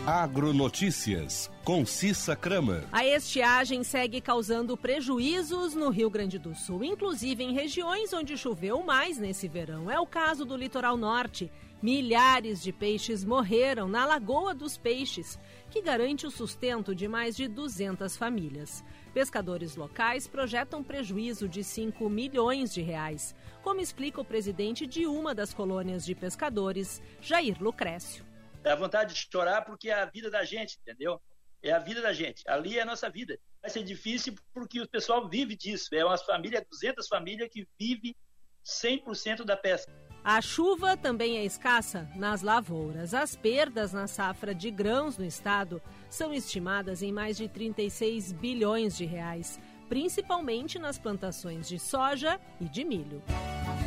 Agronotícias, com Cissa Kramer. A estiagem segue causando prejuízos no Rio Grande do Sul, inclusive em regiões onde choveu mais nesse verão. É o caso do litoral norte. Milhares de peixes morreram na Lagoa dos Peixes, que garante o sustento de mais de 200 famílias. Pescadores locais projetam prejuízo de 5 milhões de reais, como explica o presidente de uma das colônias de pescadores, Jair Lucrécio. Dá vontade de chorar porque é a vida da gente, entendeu? É a vida da gente. Ali é a nossa vida. Vai ser difícil porque o pessoal vive disso. É umas famílias, 200 famílias que vivem 100% da pesca. A chuva também é escassa nas lavouras. As perdas na safra de grãos no estado são estimadas em mais de 36 bilhões de reais, principalmente nas plantações de soja e de milho.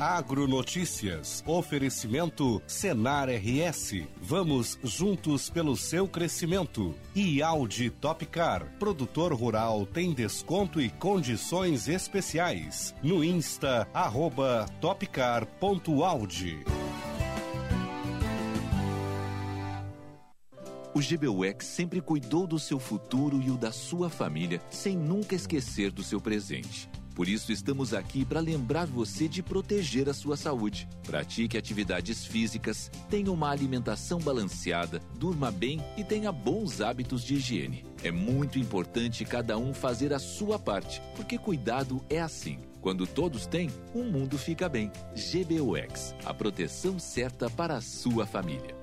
Agronotícias. Oferecimento Senar RS. Vamos juntos pelo seu crescimento. E Audi Topcar. Produtor rural tem desconto e condições especiais. No Insta, arroba topcar.audi. O GBUX sempre cuidou do seu futuro e o da sua família, sem nunca esquecer do seu presente. Por isso, estamos aqui para lembrar você de proteger a sua saúde. Pratique atividades físicas, tenha uma alimentação balanceada, durma bem e tenha bons hábitos de higiene. É muito importante cada um fazer a sua parte, porque cuidado é assim. Quando todos têm, o mundo fica bem. GBUX a proteção certa para a sua família.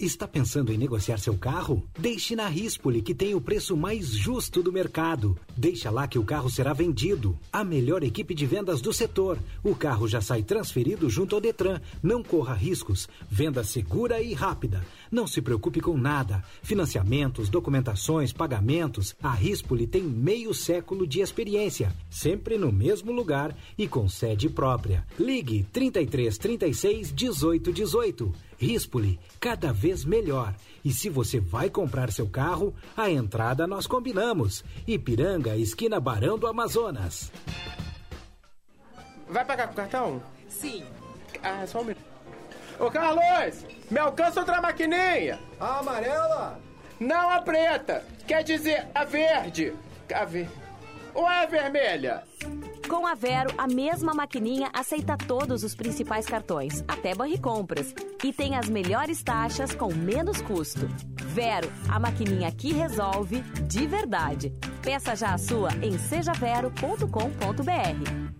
Está pensando em negociar seu carro? Deixe na Rispoli, que tem o preço mais justo do mercado. Deixa lá que o carro será vendido. A melhor equipe de vendas do setor. O carro já sai transferido junto ao Detran. Não corra riscos. Venda segura e rápida. Não se preocupe com nada. Financiamentos, documentações, pagamentos. A Rispoli tem meio século de experiência. Sempre no mesmo lugar e com sede própria. Ligue 33 36 18 18. Rispoli, cada vez melhor. E se você vai comprar seu carro, a entrada nós combinamos. Ipiranga, esquina Barão do Amazonas. Vai pagar com cartão? Sim. Ah, só um minuto. Ô Carlos, me alcança outra maquininha. A amarela? Não a preta. Quer dizer, a verde. A verde. Ou é a vermelha? Com a Vero, a mesma maquininha aceita todos os principais cartões, até Banricompras. E tem as melhores taxas com menos custo. Vero, a maquininha que resolve de verdade. Peça já a sua em sejavero.com.br.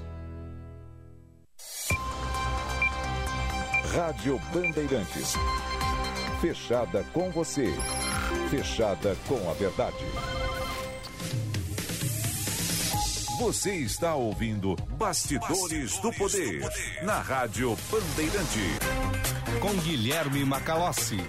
Rádio Bandeirantes. Fechada com você. Fechada com a verdade. Você está ouvindo Bastidores, do, Poder, na Rádio Bandeirante. Com Guilherme Macalossi.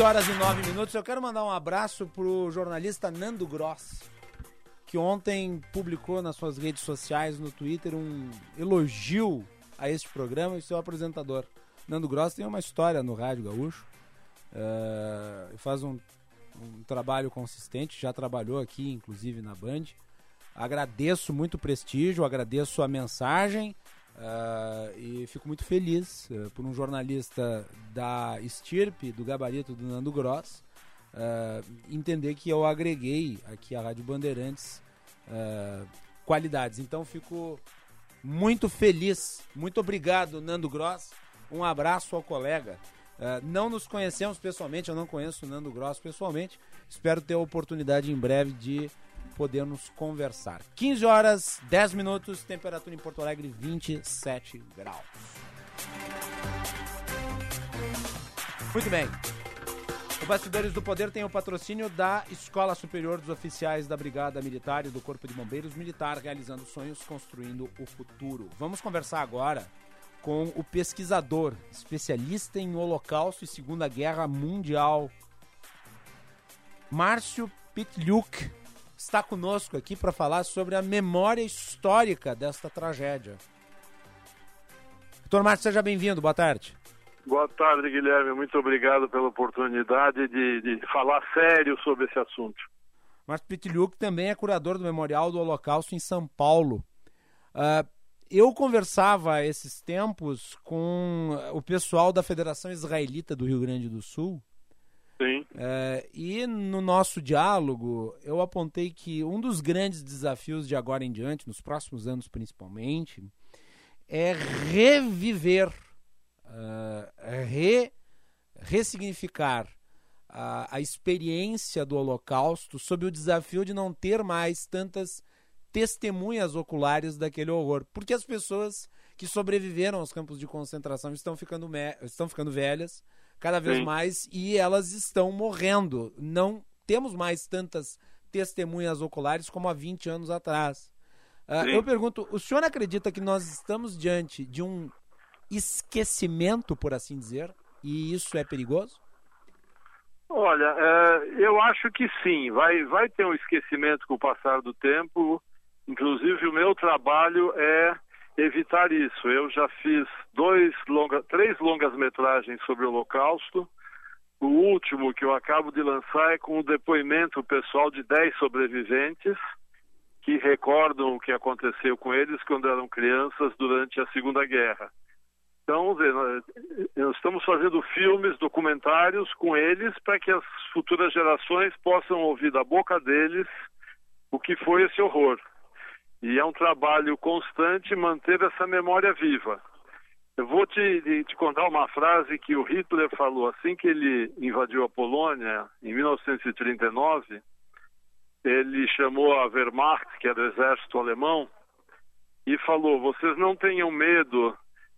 Horas e 9 minutos. Eu quero mandar um abraço pro jornalista Nando Gross, que ontem publicou nas suas redes sociais, no Twitter, um elogio a este programa e seu apresentador. Nando Gross tem uma história no Rádio Gaúcho, uh, faz um, um trabalho consistente, já trabalhou aqui, inclusive, na Band. Agradeço muito o prestígio, agradeço a mensagem Uh, e fico muito feliz uh, por um jornalista da estirpe, do gabarito do Nando Gross, uh, entender que eu agreguei aqui à Rádio Bandeirantes qualidades. Então fico muito feliz. Muito obrigado, Nando Gross. Um abraço ao colega. não nos conhecemos pessoalmente, eu não conheço o Nando Gross pessoalmente. Espero ter a oportunidade em breve de podemos conversar. 15 horas, 10 minutos, temperatura em Porto Alegre 27 graus. Muito bem. O Bastidores do Poder tem o patrocínio da Escola Superior dos Oficiais da Brigada Militar e do Corpo de Bombeiros Militar, realizando sonhos, construindo o futuro. Vamos conversar agora com o pesquisador, especialista em Holocausto e Segunda Guerra Mundial, Márcio Pitliuk está conosco aqui para falar sobre a memória histórica desta tragédia. Doutor Márcio, seja bem-vindo, boa tarde. Boa tarde, Guilherme. Muito obrigado pela oportunidade de, de falar sério sobre esse assunto. Márcio Pitiliuk também é curador do Memorial do Holocausto em São Paulo. Uh, eu conversava esses tempos com o pessoal da Federação Israelita do Rio Grande do Sul. Sim. É, e no nosso diálogo, eu apontei que um dos grandes desafios de agora em diante, nos próximos anos principalmente, é reviver, uh, re, ressignificar a, a experiência do Holocausto sob o desafio de não ter mais tantas testemunhas oculares daquele horror. Porque as pessoas que sobreviveram aos campos de concentração estão ficando, estão ficando velhas cada vez Sim. mais e elas estão morrendo. Não temos mais tantas testemunhas oculares como há 20 anos atrás. Uh, eu pergunto, o senhor acredita que nós estamos diante de um esquecimento, por assim dizer, e isso é perigoso? Olha, é, eu acho que sim. Vai, vai ter um esquecimento com o passar do tempo. Inclusive, o meu trabalho é evitar isso. Eu já fiz dois longa, três longas metragens sobre o Holocausto. O último que eu acabo de lançar é com o depoimento pessoal de dez sobreviventes que recordam o que aconteceu com eles quando eram crianças durante a Segunda Guerra. Então, nós estamos fazendo filmes, documentários com eles para que as futuras gerações possam ouvir da boca deles o que foi esse horror. E é um trabalho constante manter essa memória viva. Eu vou te, te contar uma frase que o Hitler falou assim que ele invadiu a Polônia, em 1939. Ele chamou a Wehrmacht, que era o exército alemão, e falou: Vocês não tenham medo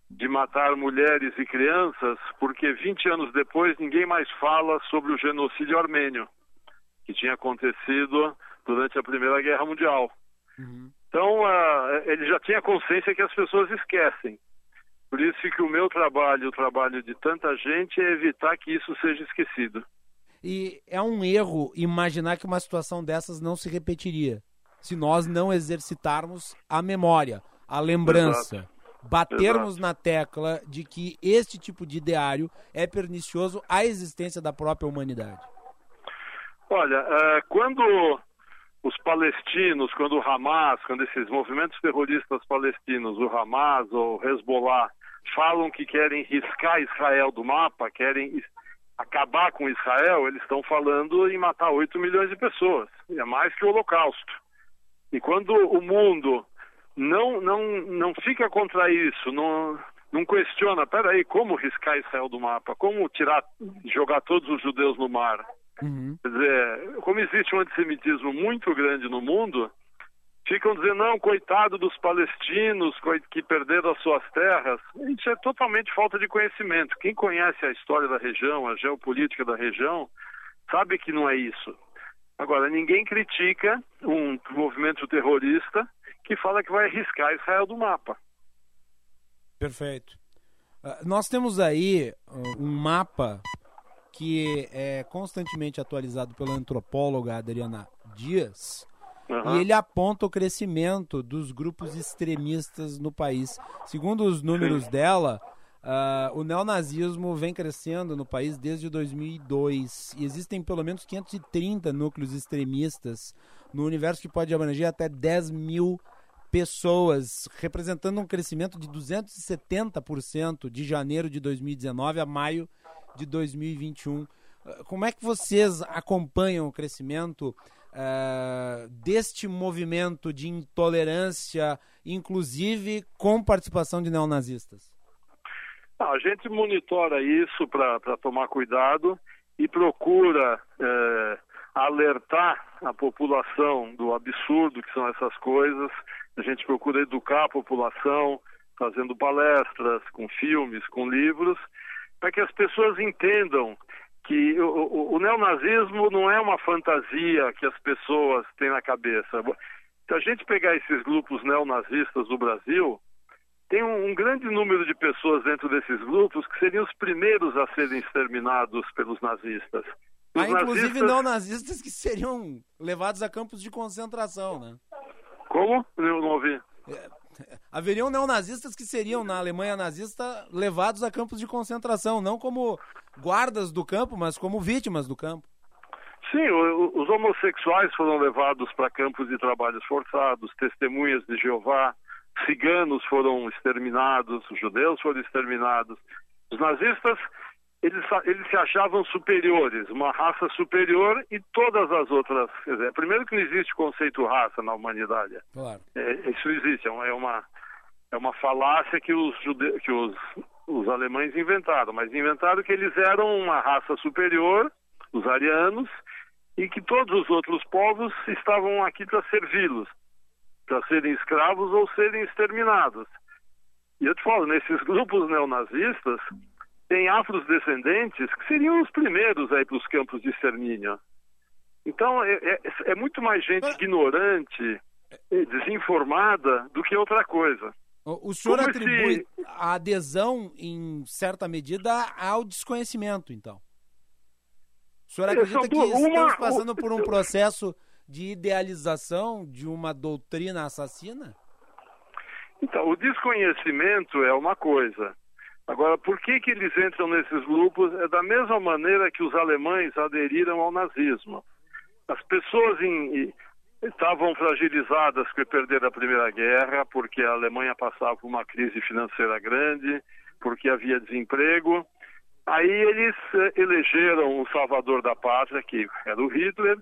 de matar mulheres e crianças, porque 20 anos depois ninguém mais fala sobre o genocídio armênio, que tinha acontecido durante a Primeira Guerra Mundial. Uhum. Então, uh, ele já tinha consciência que as pessoas esquecem. Por isso que o meu trabalho, o trabalho de tanta gente, é evitar que isso seja esquecido. E é um erro imaginar que uma situação dessas não se repetiria se nós não exercitarmos a memória, a lembrança. Exato batermos Exato. na tecla de que este tipo de ideário é pernicioso à existência da própria humanidade? Olha, uh, quando os palestinos, quando o Hamas, quando esses movimentos terroristas palestinos, o Hamas ou o Hezbollah, falam que querem riscar Israel do mapa, querem acabar com Israel, eles estão falando em matar 8 milhões de pessoas. É mais que o Holocausto. E quando o mundo não, não, não fica contra isso, não, não questiona, peraí, como riscar Israel do mapa? Como tirar, jogar todos os judeus no mar? Uhum. Quer dizer, como existe um antissemitismo muito grande no mundo, ficam dizendo, não, coitado dos palestinos que perderam as suas terras. Isso é totalmente falta de conhecimento. Quem conhece a história da região, a geopolítica da região, sabe que não é isso. Agora, ninguém critica um movimento terrorista que fala que vai arriscar Israel do mapa. Perfeito. Uh, nós temos aí uh, um mapa que é constantemente atualizado pela antropóloga Adriana Dias. Uhum. E ele aponta o crescimento dos grupos extremistas no país. Segundo os números Sim. dela, uh, o neonazismo vem crescendo no país desde 2002. E existem pelo menos 530 núcleos extremistas no universo que pode abranger até 10 mil pessoas, representando um crescimento de 270% de janeiro de 2019 a maio de 2021. Ah, como é que vocês acompanham o crescimento uh, deste movimento de intolerância, inclusive com participação de neonazistas? a gente monitora isso para tomar cuidado e procura eh, alertar a população do absurdo que são essas coisas. A gente procura educar a população, fazendo palestras, com filmes, com livros, para que as pessoas entendam que o, o, o, neonazismo não é uma fantasia que as pessoas têm na cabeça. Se a gente pegar esses grupos neonazistas do Brasil, tem um, um, grande número de pessoas dentro desses grupos que seriam os primeiros a serem exterminados pelos nazistas. Há ah, inclusive nazistas... não nazistas que seriam levados a campos de concentração, né? Como? Eu não ouvi. Haveriam neonazistas que seriam, na Alemanha nazista, levados a campos de concentração, não como guardas do campo, mas como vítimas do campo. Sim, os homossexuais foram levados para campos de trabalhos forçados, testemunhas de Jeová ciganos foram exterminados, os judeus foram exterminados. Os nazistas, eles, eles se achavam superiores, uma raça superior e todas as outras. Quer dizer, primeiro que não existe conceito raça na humanidade. Claro. É, isso existe, é uma, é uma, é uma falácia que os, jude... que os, os alemães inventaram, mas inventaram que eles eram uma raça superior, os arianos, e que todos os outros povos estavam aqui para servi-los, para serem escravos ou serem exterminados. E eu te falo, nesses [LAUGHS] grupos neonazistas, tem afrodescendentes que seriam os primeiros aí para os campos de extermínio. Então, é, é, é muito mais gente ignorante, desinformada, do que outra coisa. O, senhor Como atribui esse- a adesão, em certa medida, ao desconhecimento, então. O senhor acredita que uma- estamos passando por um processo de idealização de uma doutrina assassina? Então, o desconhecimento é uma coisa. Agora, por que, que eles entram nesses grupos? É da mesma maneira que os alemães aderiram ao nazismo. As pessoas em- estavam fragilizadas por perder a Primeira Guerra, porque a Alemanha passava por uma crise financeira grande, porque havia desemprego. Aí eles eh, elegeram o salvador da pátria, que era o Hitler,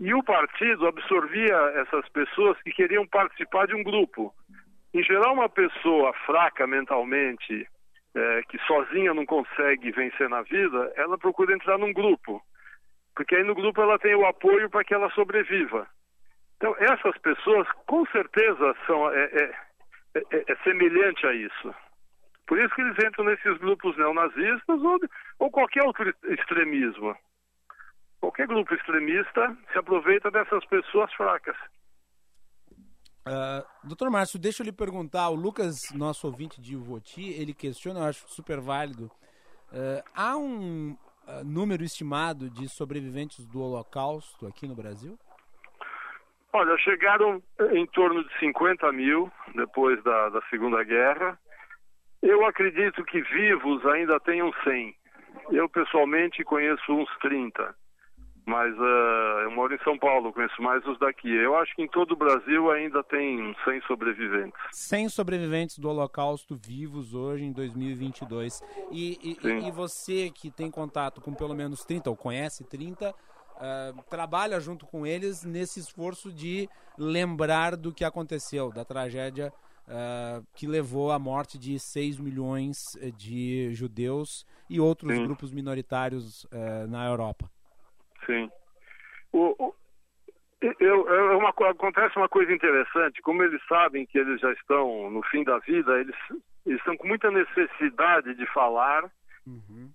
e o partido absorvia essas pessoas que queriam participar de um grupo. Em geral, uma pessoa fraca mentalmente, eh, que sozinha não consegue vencer na vida, ela procura entrar num grupo. Porque aí no grupo ela tem o apoio para que ela sobreviva. Então, essas pessoas, com certeza, são, é, é- é- é semelhante a isso. Por isso que eles entram nesses grupos neonazistas ou, ou qualquer outro extremismo. Qualquer grupo extremista se aproveita dessas pessoas fracas. Ah, doutor Márcio, deixa eu lhe perguntar. O Lucas, nosso ouvinte de Ivoti, ele questiona, eu acho super válido. Ah, há um ah, número estimado de sobreviventes do Holocausto aqui no Brasil? Olha, chegaram em torno de 50 mil depois da, da Segunda Guerra. Eu acredito que vivos ainda tenham 100. Eu, pessoalmente, conheço uns 30. Mas ah, eu moro em São Paulo, conheço mais os daqui. Eu acho que em todo o Brasil ainda tem uns 100 sobreviventes. 100 sobreviventes do Holocausto vivos hoje em 2022. E, e- e você que tem contato com pelo menos 30, ou conhece 30, ah, trabalha junto com eles nesse esforço de lembrar do que aconteceu, da tragédia ah, que levou à morte de 6 milhões eh, de judeus e outros Sim. grupos minoritários eh, na Europa. Sim. O, o- eu, é uma, co- acontece uma coisa interessante, como eles sabem que eles já estão no fim da vida, eles, eles estão com muita necessidade de falar,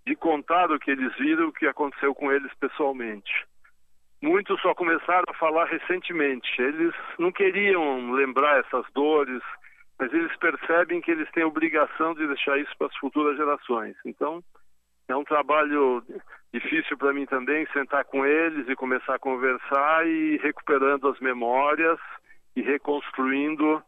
de contar o que eles viram, o que aconteceu com eles pessoalmente. Muitos só começaram a falar recentemente. Eles não queriam lembrar essas dores, mas eles percebem que eles têm obrigação de deixar isso para as futuras gerações. Então, é um trabalho difícil para mim também sentar com eles e começar a conversar e recuperando as memórias e reconstruindo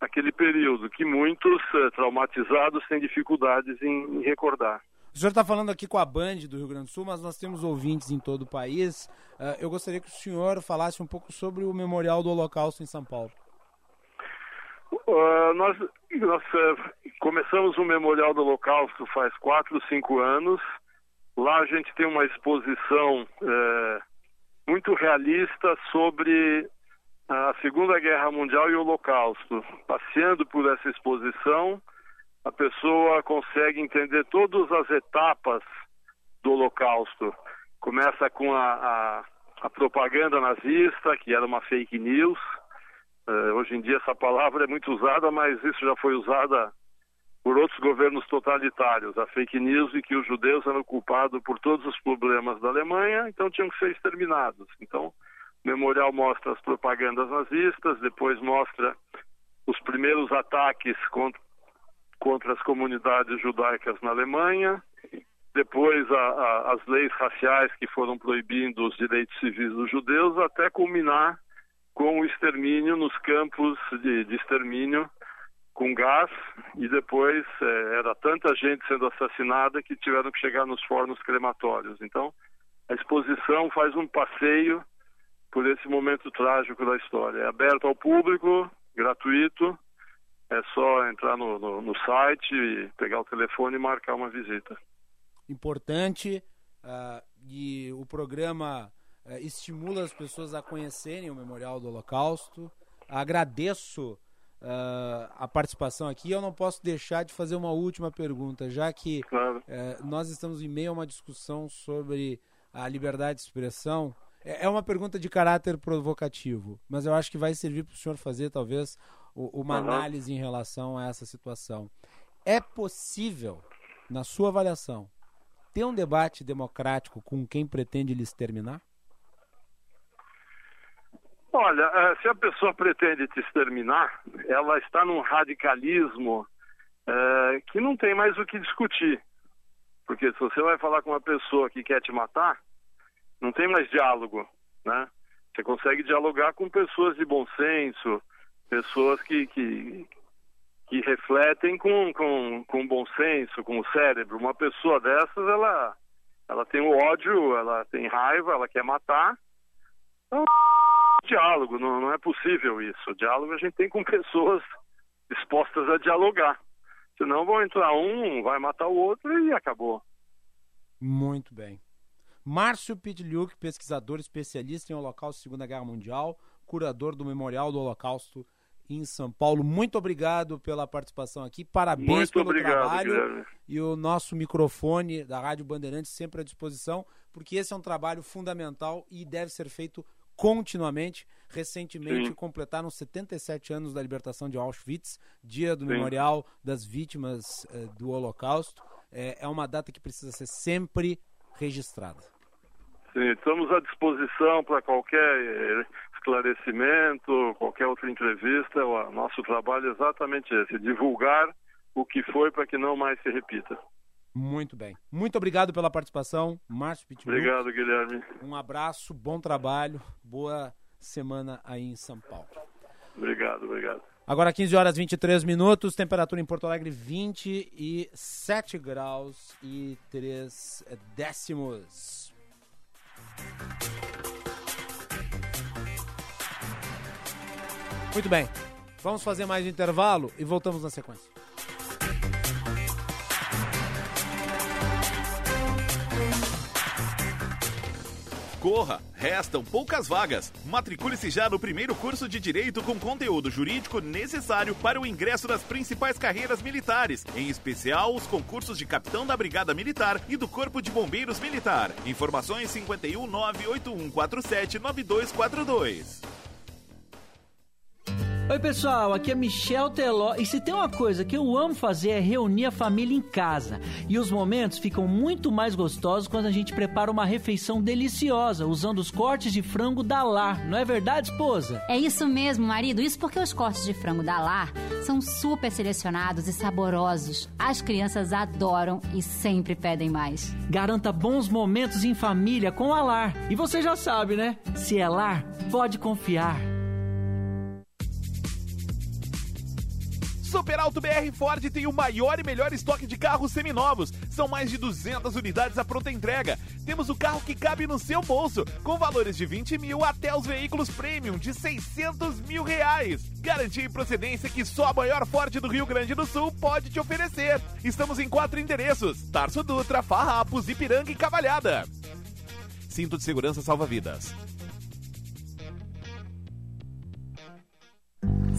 aquele período que muitos eh, traumatizados têm dificuldades em, recordar. O senhor está falando aqui com a Band do Rio Grande do Sul, mas nós temos ouvintes em todo o país. Ah, eu gostaria que o senhor falasse um pouco sobre o Memorial do Holocausto em São Paulo. Uh, nós nós uh, começamos o Memorial do Holocausto faz quatro, cinco anos. Lá a gente tem uma exposição uh, muito realista sobre a Segunda Guerra Mundial e o Holocausto. Passeando por essa exposição, a pessoa consegue entender todas as etapas do Holocausto. Começa com a, a, a propaganda nazista, que era uma fake news. Eh, hoje em dia essa palavra é muito usada, mas isso já foi usada por outros governos totalitários. A fake news de que os judeus eram culpados por todos os problemas da Alemanha, então tinham que ser exterminados. Então, o memorial mostra as propagandas nazistas, depois mostra os primeiros ataques contra, contra as comunidades judaicas na Alemanha, depois a, a, as leis raciais que foram proibindo os direitos civis dos judeus, até culminar com o extermínio nos campos de, de extermínio com gás e depois eh, era tanta gente sendo assassinada que tiveram que chegar nos fornos crematórios. Então, a exposição faz um passeio por esse momento trágico da história. É aberto ao público, gratuito, é só entrar no, no, no site, pegar o telefone e marcar uma visita. Importante uh, e o programa uh, estimula as pessoas a conhecerem o Memorial do Holocausto. Agradeço uh, a participação aqui. Eu não posso deixar de fazer uma última pergunta, já que claro. nós estamos em meio a uma discussão sobre a liberdade de expressão. É, é uma pergunta de caráter provocativo, mas eu acho que vai servir para o senhor fazer, talvez, uma uhum. análise em relação a essa situação. É possível, na sua avaliação, ter um debate democrático com quem pretende lhe exterminar? Olha, eh, se a pessoa pretende te exterminar, ela está num radicalismo é, que não tem mais o que discutir. Porque se você vai falar com uma pessoa que quer te matar, não tem mais diálogo, né? Você consegue dialogar com pessoas de bom senso, pessoas que, que, que refletem com, com, com bom senso, com o cérebro. Uma pessoa dessas, ela, ela tem o ódio, ela tem raiva, ela quer matar. Então, diálogo, não, não é possível isso. O diálogo a gente tem com [LAUGHS] pessoas dispostas a dialogar. Senão vão entrar um, vai matar o outro e acabou. Muito bem. Márcio Pitliuk, pesquisador especialista em Holocausto e Segunda Guerra Mundial, curador do Memorial do Holocausto em São Paulo. Muito obrigado pela participação aqui. Parabéns Muito pelo obrigado, trabalho. Guilherme. E o nosso microfone da Rádio Bandeirantes sempre à disposição, porque esse é um trabalho fundamental e deve ser feito continuamente. Recentemente Sim. completaram 77 anos da libertação de Auschwitz, dia do Sim. Memorial das Vítimas eh, do Holocausto. É, é uma data que precisa ser sempre registrada. Sim, estamos à disposição para qualquer eh, esclarecimento, qualquer outra entrevista. O nosso trabalho é exatamente esse: divulgar o que foi para que não mais se repita. Muito bem. Muito obrigado pela participação, Márcio Pitbull. Obrigado, Guilherme. Um abraço, bom trabalho, boa semana aí em São Paulo. Obrigado, obrigado. Agora 15 horas 23 minutos, temperatura em Porto Alegre 27 graus e 3 décimos. Muito bem, vamos fazer mais um intervalo e voltamos na sequência. Corra, restam poucas vagas. Matricule-se já no primeiro curso de Direito com conteúdo jurídico necessário para o ingresso nas principais carreiras militares, em especial os concursos de Capitão da Brigada Militar e do Corpo de Bombeiros Militar. Informações 51 98147 9242. Oi, pessoal, aqui é Michel Teló e se tem uma coisa que eu amo fazer é reunir a família em casa. E os momentos ficam muito mais gostosos quando a gente prepara uma refeição deliciosa usando os cortes de frango da Lar. Não é verdade, esposa? É isso mesmo, marido. Isso porque os cortes de frango da Lar são super selecionados e saborosos. As crianças adoram e sempre pedem mais. Garanta bons momentos em família com a Lar. E você já sabe, né? Se é Lar, pode confiar. Super Alto BR Ford tem o maior e melhor estoque de carros seminovos. São mais de 200 unidades à pronta entrega. Temos o carro que cabe no seu bolso, com valores de 20 mil até os veículos premium de 600 mil reais. Garantia e procedência que só a maior Ford do Rio Grande do Sul pode te oferecer. Estamos em quatro endereços: Tarso Dutra, Farrapos, Ipiranga e Cavalhada. Cinto de segurança salva vidas.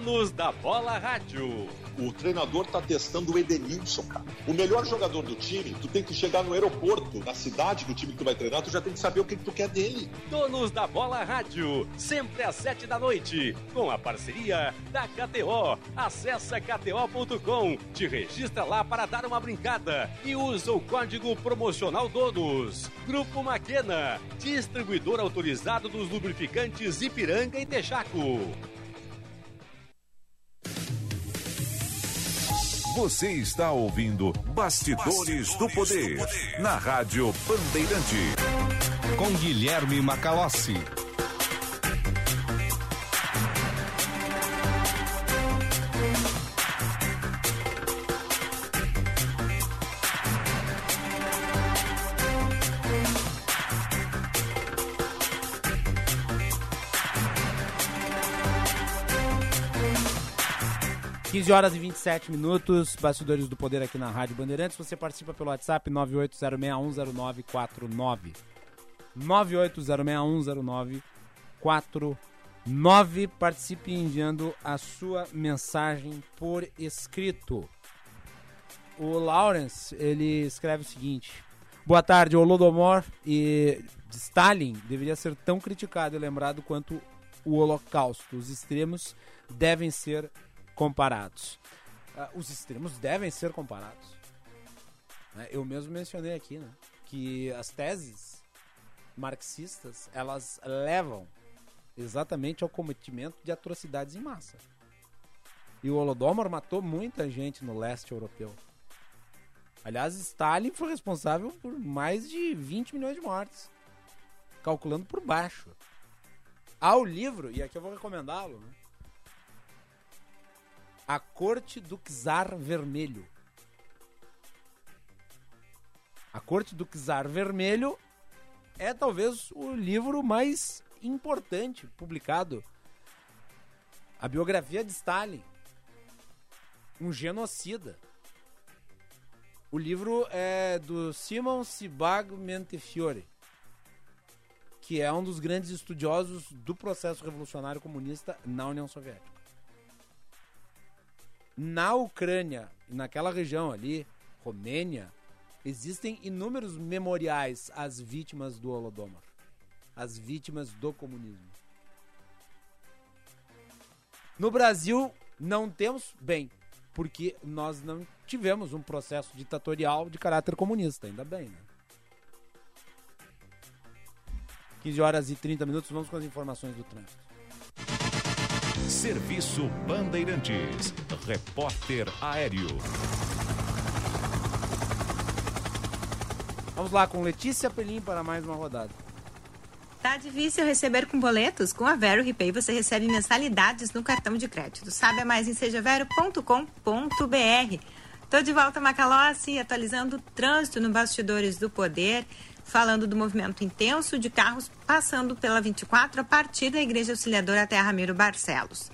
Donos da Bola Rádio. O treinador tá testando o Edenilson, cara. O melhor jogador do time, tu tem que chegar no aeroporto, na cidade do time que tu vai treinar, tu já tem que saber o que, que tu quer dele. Donos da Bola Rádio, sempre às sete da noite, com a parceria da KTO. Acesse kto.com, te registra lá para dar uma brincada e usa o código promocional Donos. Grupo Maquena, distribuidor autorizado dos lubrificantes Ipiranga e Texaco. Você está ouvindo Bastidores, do, Poder, na Rádio Bandeirante. Com Guilherme Macalossi. Quinze horas e 27 minutos, bastidores do poder aqui na Rádio Bandeirantes. Você participa pelo WhatsApp 980610949. 980610949. Participe enviando a sua mensagem por escrito. O Lawrence, ele escreve o seguinte: Boa tarde, Holodomor e Stalin deveria ser tão criticado e lembrado quanto o Holocausto. Os extremos devem ser comparados. Ah, os extremos devem ser comparados. Né? Eu mesmo mencionei aqui né, que as teses marxistas elas levam exatamente ao cometimento de atrocidades em massa. E o Holodomor matou muita gente no leste europeu. Aliás, Stalin foi responsável por mais de 20 milhões de mortes, calculando por baixo. Há o livro, e aqui eu vou recomendá-lo, né? A Corte do Czar Vermelho. A Corte do Czar Vermelho é talvez o livro mais importante publicado. A biografia de Stalin. Um genocida. O livro é do Simon Sebag Montefiore, que é um dos grandes estudiosos do processo revolucionário comunista na União Soviética. Na Ucrânia, naquela região ali, Romênia, existem inúmeros memoriais às vítimas do Holodomor, às vítimas do comunismo. No Brasil, não temos, bem, porque nós não tivemos um processo ditatorial de caráter comunista, ainda bem, né? 15 horas e 30 minutos, vamos com as informações do trânsito. Serviço Bandeirantes. Repórter Aéreo. Vamos lá com Letícia Pelim para mais uma rodada. Tá difícil receber com boletos? Com a Vero Repay você recebe mensalidades no cartão de crédito. Sabe mais em sejavero.com.br. Tô de volta, Macalossi, atualizando o trânsito no Bastidores do Poder, falando do movimento intenso de carros passando pela 24 a partir da Igreja Auxiliadora até Ramiro Barcelos.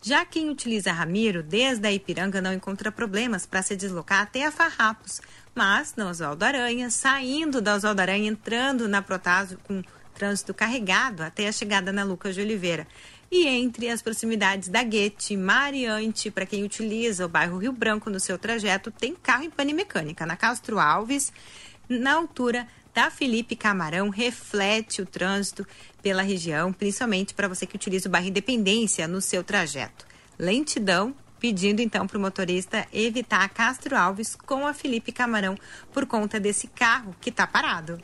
Já quem utiliza Ramiro desde a Ipiranga não encontra problemas para se deslocar até a Farrapos, mas na Oswaldo Aranha, saindo da Oswaldo Aranha, entrando na Protásio com trânsito carregado até a chegada na Lucas de Oliveira. E entre as proximidades da Guete, Mariante, para quem utiliza o bairro Rio Branco no seu trajeto, tem carro em pane mecânica. Na Castro Alves, na altura da Felipe Camarão, reflete o trânsito pela região, principalmente para você que utiliza o bairro Independência no seu trajeto. Lentidão pedindo então para o motorista evitar a Castro Alves com a Felipe Camarão por conta desse carro que está parado.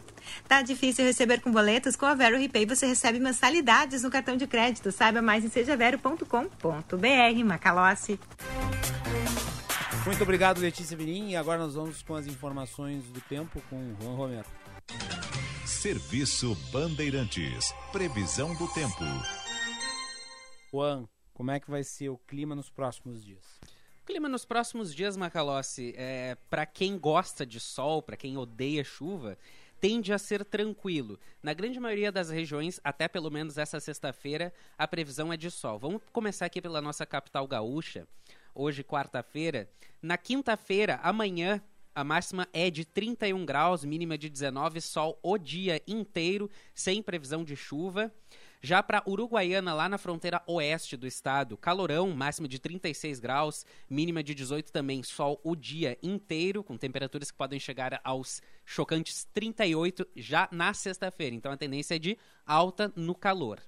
Tá difícil receber com boletos? Com a Vero Repay você recebe mensalidades no cartão de crédito. Saiba mais em sejavero.com.br. Macalossi. Muito obrigado, Letícia Virim. E agora nós vamos com as informações do tempo com o Juan Romero. Serviço Bandeirantes. Previsão do tempo. Juan, como é que vai ser o clima nos próximos dias? O clima nos próximos dias, Macalossi, é, para quem gosta de sol, para quem odeia chuva, tende a ser tranquilo. Na grande maioria das regiões, até pelo menos essa sexta-feira, a previsão é de sol. Vamos começar aqui pela nossa capital gaúcha. Hoje, quarta-feira. Na quinta-feira, amanhã, a máxima é de 31 graus, mínima de 19, sol o dia inteiro, sem previsão de chuva. Já para Uruguaiana, lá na fronteira oeste do estado, calorão, máxima de 36 graus, mínima de 18 também, sol o dia inteiro, com temperaturas que podem chegar aos chocantes 38 já na sexta-feira. Então a tendência é de alta no calor.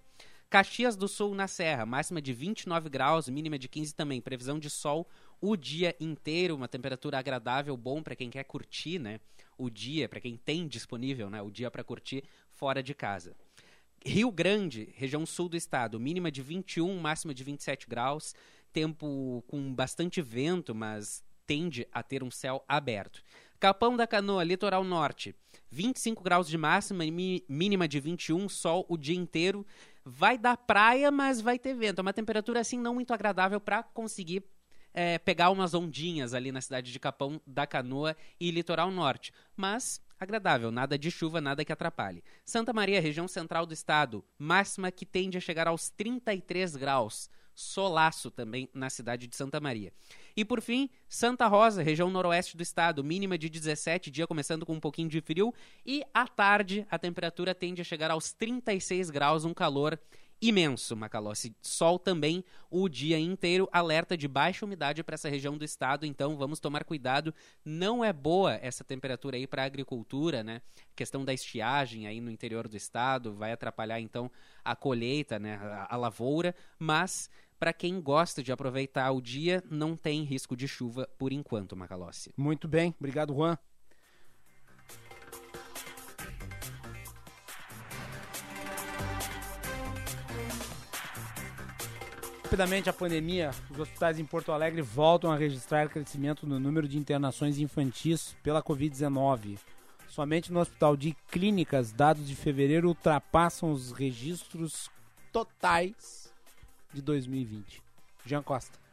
Caxias do Sul na Serra, máxima de 29 graus, mínima de 15 também. Previsão de sol o dia inteiro, uma temperatura agradável, bom para quem quer curtir, né? O dia, para quem tem disponível, né? O dia para curtir fora de casa. Rio Grande, região sul do estado, mínima de 21, máxima de 27 graus, tempo com bastante vento, mas tende a ter um céu aberto. Capão da Canoa, litoral norte, 25 graus de máxima, mínima de 21, sol o dia inteiro. Vai dar praia, mas vai ter vento. É uma temperatura assim não muito agradável para conseguir é, pegar umas ondinhas ali na cidade de Capão da Canoa e litoral norte. Mas agradável, nada de chuva, nada que atrapalhe. Santa Maria, região central do estado, máxima que tende a chegar aos 33 graus. Solaço também na cidade de Santa Maria. E por fim, Santa Rosa, região noroeste do estado, mínima de 17, dia começando com um pouquinho de frio. E à tarde, a temperatura tende a chegar aos 36 graus, um calor imenso, Macalossi. Sol também o dia inteiro, alerta de baixa umidade para essa região do estado, então vamos tomar cuidado. Não é boa essa temperatura aí para a agricultura, né? Questão da estiagem aí no interior do estado, vai atrapalhar então a colheita, né? A, a lavoura, mas para quem gosta de aproveitar o dia, não tem risco de chuva por enquanto, Macalossi. Muito bem, obrigado, Juan. Rapidamente a pandemia, os hospitais em Porto Alegre voltam a registrar crescimento no número de internações infantis pela Covid-19. Somente no Hospital de Clínicas, dados de fevereiro ultrapassam os registros totais de 2020. Jean Costa.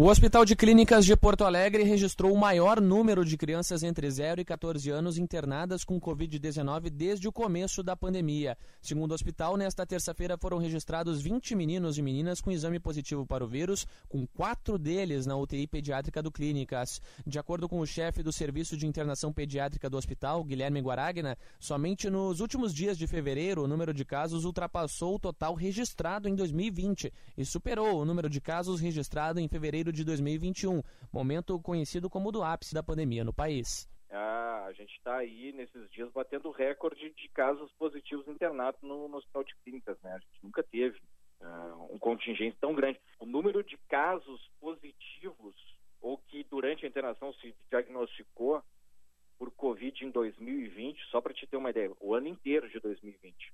O Hospital de Clínicas de Porto Alegre registrou o maior número de crianças entre 0 e 14 anos internadas com Covid-19 desde o começo da pandemia. Segundo o hospital, nesta terça-feira foram registrados 20 meninos e meninas com exame positivo para o vírus, com quatro deles na UTI pediátrica do Clínicas. De acordo com o chefe do Serviço de Internação Pediátrica do hospital, Guilherme Guaragna, somente nos últimos dias de fevereiro o número de casos ultrapassou o total registrado em 2020 e superou o número de casos registrado em fevereiro de 2021, momento conhecido como do ápice da pandemia no país. Ah, a gente está aí nesses dias batendo recorde de casos positivos internados no, no Hospital de Clínicas, né? A gente nunca teve uh, um contingente tão grande. O número de casos positivos ou que durante a internação se diagnosticou por Covid em 2020, só para te ter uma ideia, o ano inteiro de 2020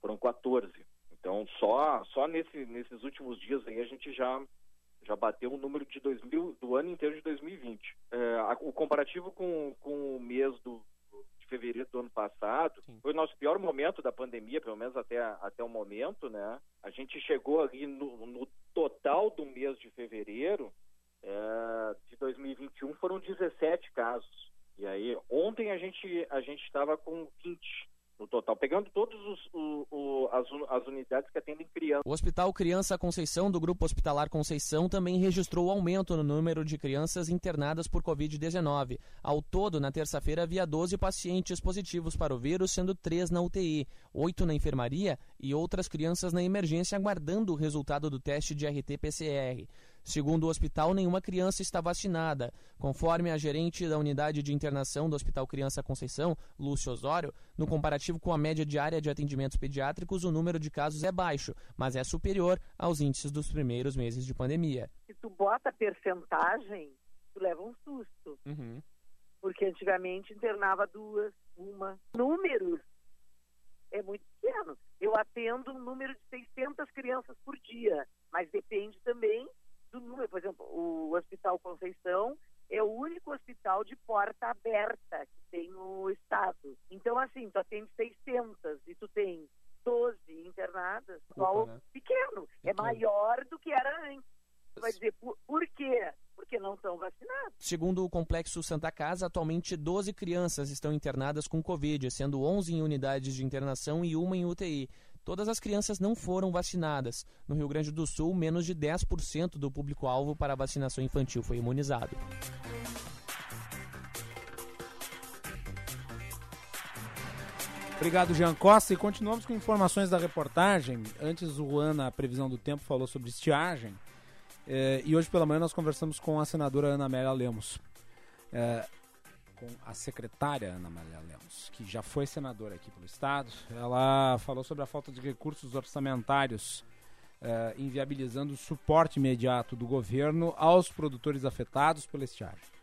foram 14. Então, só só nesse, nesses últimos dias aí a gente já já bateu o número de 2000, do ano inteiro de 2020. É, a, o comparativo com, com o mês do, de fevereiro do ano passado Sim. foi o nosso pior momento da pandemia, pelo menos até, até o momento, né? A gente chegou ali no, no total do mês de fevereiro é, de 2021 foram 17 casos. E aí, ontem a gente a gente estava com 20 no total, pegando todas as, as, unidades que atendem crianças. O Hospital Criança Conceição, do Grupo Hospitalar Conceição, também registrou aumento no número de crianças internadas por Covid-19. Ao todo, na terça-feira, havia 12 pacientes positivos para o vírus, sendo 3 na UTI, 8 na enfermaria e outras crianças na emergência aguardando o resultado do teste de RT-PCR. Segundo o hospital, nenhuma criança está vacinada. Conforme a gerente da unidade de internação do Hospital Criança Conceição, Lúcio Osório, no comparativo com a média diária de atendimentos pediátricos, o número de casos é baixo, mas é superior aos índices dos primeiros meses de pandemia. Se tu bota percentagem, tu leva um susto. Uhum. Porque antigamente internava duas, uma. Números é muito pequeno. Eu atendo um número de 600 crianças por dia, mas depende também do número, por exemplo, o Hospital Conceição é o único hospital de porta aberta que tem no estado. Então, assim, tu atende 600 e tu tem 12 internadas, só né? pequeno. É maior do que era antes. Vai dizer, por, por quê? porque não estão vacinados. Segundo o Complexo Santa Casa, atualmente 12 crianças estão internadas com Covid, sendo 11 em unidades de internação e uma em UTI. Todas as crianças não foram vacinadas. No Rio Grande do Sul, menos de 10% do público-alvo para a vacinação infantil foi imunizado. Obrigado, Jean Costa. E continuamos com informações da reportagem. Antes, o Ana, a previsão do tempo, falou sobre estiagem. É, e hoje pela manhã nós conversamos com a senadora Ana Amélia Lemos. É, com a secretária Ana Amélia Lemos, que já foi senadora aqui pelo Estado. Ela falou sobre a falta de recursos orçamentários, é, inviabilizando o suporte imediato do governo aos produtores afetados pela estiagem.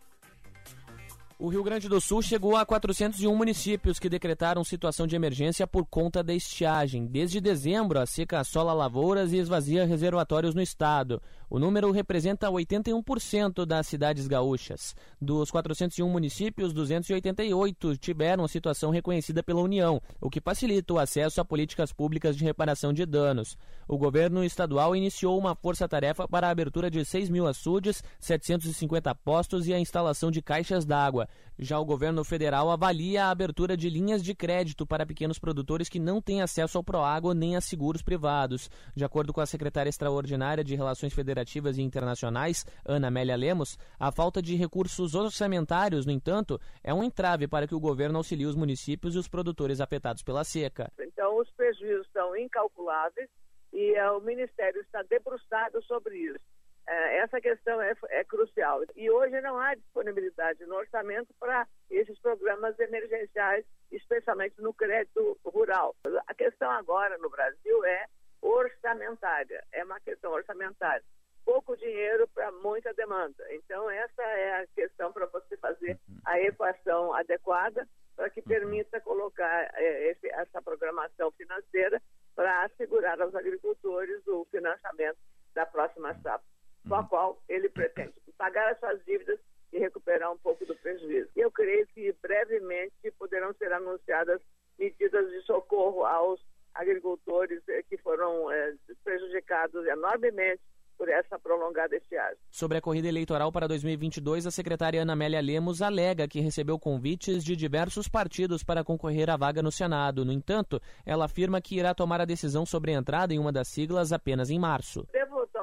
O Rio Grande do Sul chegou a 401 municípios que decretaram situação de emergência por conta da estiagem. Desde dezembro, a seca assola lavouras e esvazia reservatórios no estado. O número representa 81% das cidades gaúchas. Dos 401 municípios, 288 tiveram situação reconhecida pela União, o que facilita o acesso a políticas públicas de reparação de danos. O governo estadual iniciou uma força-tarefa para a abertura de 6 mil açudes, 750 postos e a instalação de caixas d'água. Já o governo federal avalia a abertura de linhas de crédito para pequenos produtores que não têm acesso ao Proágua nem a seguros privados. De acordo com a secretária extraordinária de Relações Federativas e Internacionais, Ana Amélia Lemos, a falta de recursos orçamentários, no entanto, é um entrave para que o governo auxilie os municípios e os produtores afetados pela seca. Então, os prejuízos são incalculáveis e uh, o Ministério está debruçado sobre isso. É, essa questão é, é, crucial. E hoje não há disponibilidade no orçamento para esses programas emergenciais, especialmente no crédito rural. A questão agora no Brasil é orçamentária, é uma questão orçamentária. Pouco dinheiro para muita demanda. Então, essa é a questão para você fazer a equação adequada para que permita colocar é, esse, essa programação financeira para assegurar aos agricultores o financiamento da próxima safra com a qual ele pretende pagar as suas dívidas e recuperar um pouco do prejuízo. Eu creio que brevemente poderão ser anunciadas medidas de socorro aos agricultores eh, que foram é, prejudicados enormemente por essa prolongada estiagem. Sobre a corrida eleitoral para 2022, a secretária Ana Amélia Lemos alega que recebeu convites de diversos partidos para concorrer à vaga no Senado. No entanto, ela afirma que irá tomar a decisão sobre a entrada em uma das siglas apenas em março.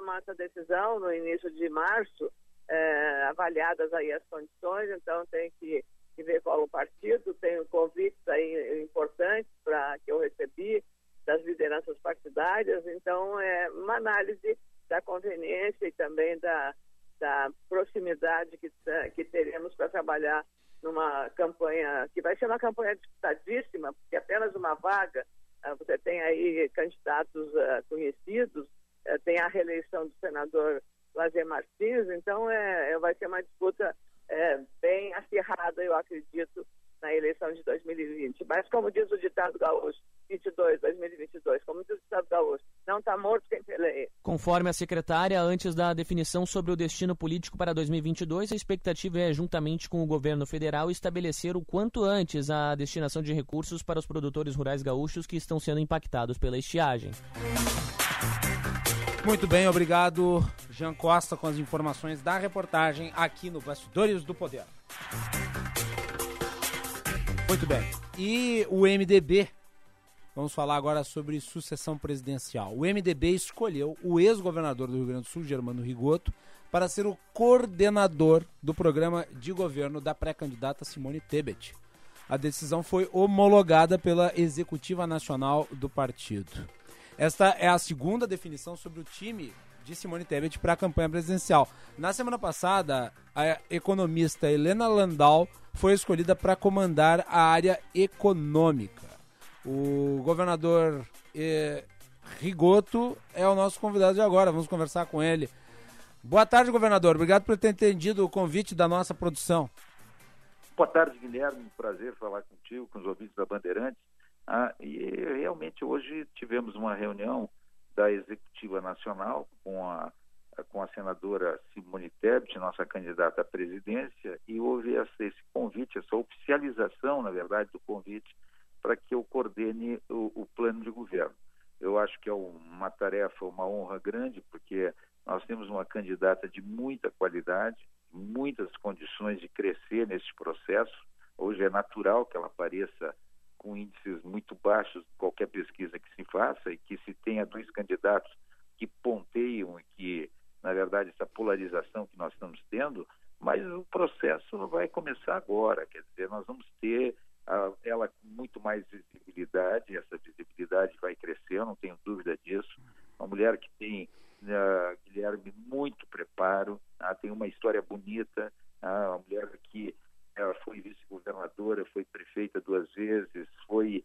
Tomar essa decisão no início de março, é, avaliadas aí as condições, então tem que, que ver qual o partido, tem convites aí importantes para que eu recebi das lideranças partidárias, então é uma análise da conveniência e também da, da proximidade que, que teremos para trabalhar numa campanha que vai ser uma campanha disputadíssima, porque apenas uma vaga, ah, você tem aí candidatos uh, conhecidos, uh, tem a reeleição do senador Lazer Martins, então é, é, vai ser uma disputa é, bem acirrada, eu acredito, na eleição de 2020. Mas, como diz o ditado gaúcho, 22, 2022, como diz o ditado gaúcho, não está morto quem peleia. Conforme a secretária, antes da definição sobre o destino político para 2022, a expectativa é, juntamente com o governo federal, estabelecer o quanto antes a destinação de recursos para os produtores rurais gaúchos que estão sendo impactados pela estiagem. Muito bem, obrigado, Jean Costa, com as informações da reportagem aqui no Bastidores do Poder. Muito bem. E o MDB, vamos falar agora sobre sucessão presidencial. O MDB escolheu o ex-governador do Rio Grande do Sul, Germano Rigoto, para ser o coordenador do programa de governo da pré-candidata Simone Tebet. A decisão foi homologada pela Executiva Nacional do partido. Esta é a segunda definição sobre o time de Simone Tebet para a campanha presidencial. Na semana passada, a economista Helena Landau foi escolhida para comandar a área econômica. O governador eh, Rigoto é o nosso convidado de agora. Vamos conversar com ele. Boa tarde, governador. Obrigado por ter entendido o convite da nossa produção. Boa tarde, Guilherme. Prazer falar contigo, com os ouvintes da Bandeirantes. Ah, e realmente hoje tivemos uma reunião da Executiva Nacional com a com a senadora Simone Tebet, nossa candidata à presidência, e houve esse convite, essa oficialização, na verdade, do convite para que eu coordene o, o, plano de governo. Eu acho que é uma tarefa, uma honra grande, porque Nós temos uma candidata de muita qualidade, muitas condições de crescer neste processo. Hoje é natural que ela apareça com índices muito baixos de qualquer pesquisa que se faça e que se tenha dois candidatos que ponteiam e que, na verdade, essa polarização que nós estamos tendo, mas o processo vai começar agora, quer dizer, nós vamos ter a, ela com muito mais visibilidade, essa visibilidade vai crescer, eu não tenho dúvida disso. Uma mulher que tem, uh, Guilherme, muito preparo, uh, tem uma história bonita, uh, uma mulher que ela foi vice-governadora, foi prefeita duas vezes, foi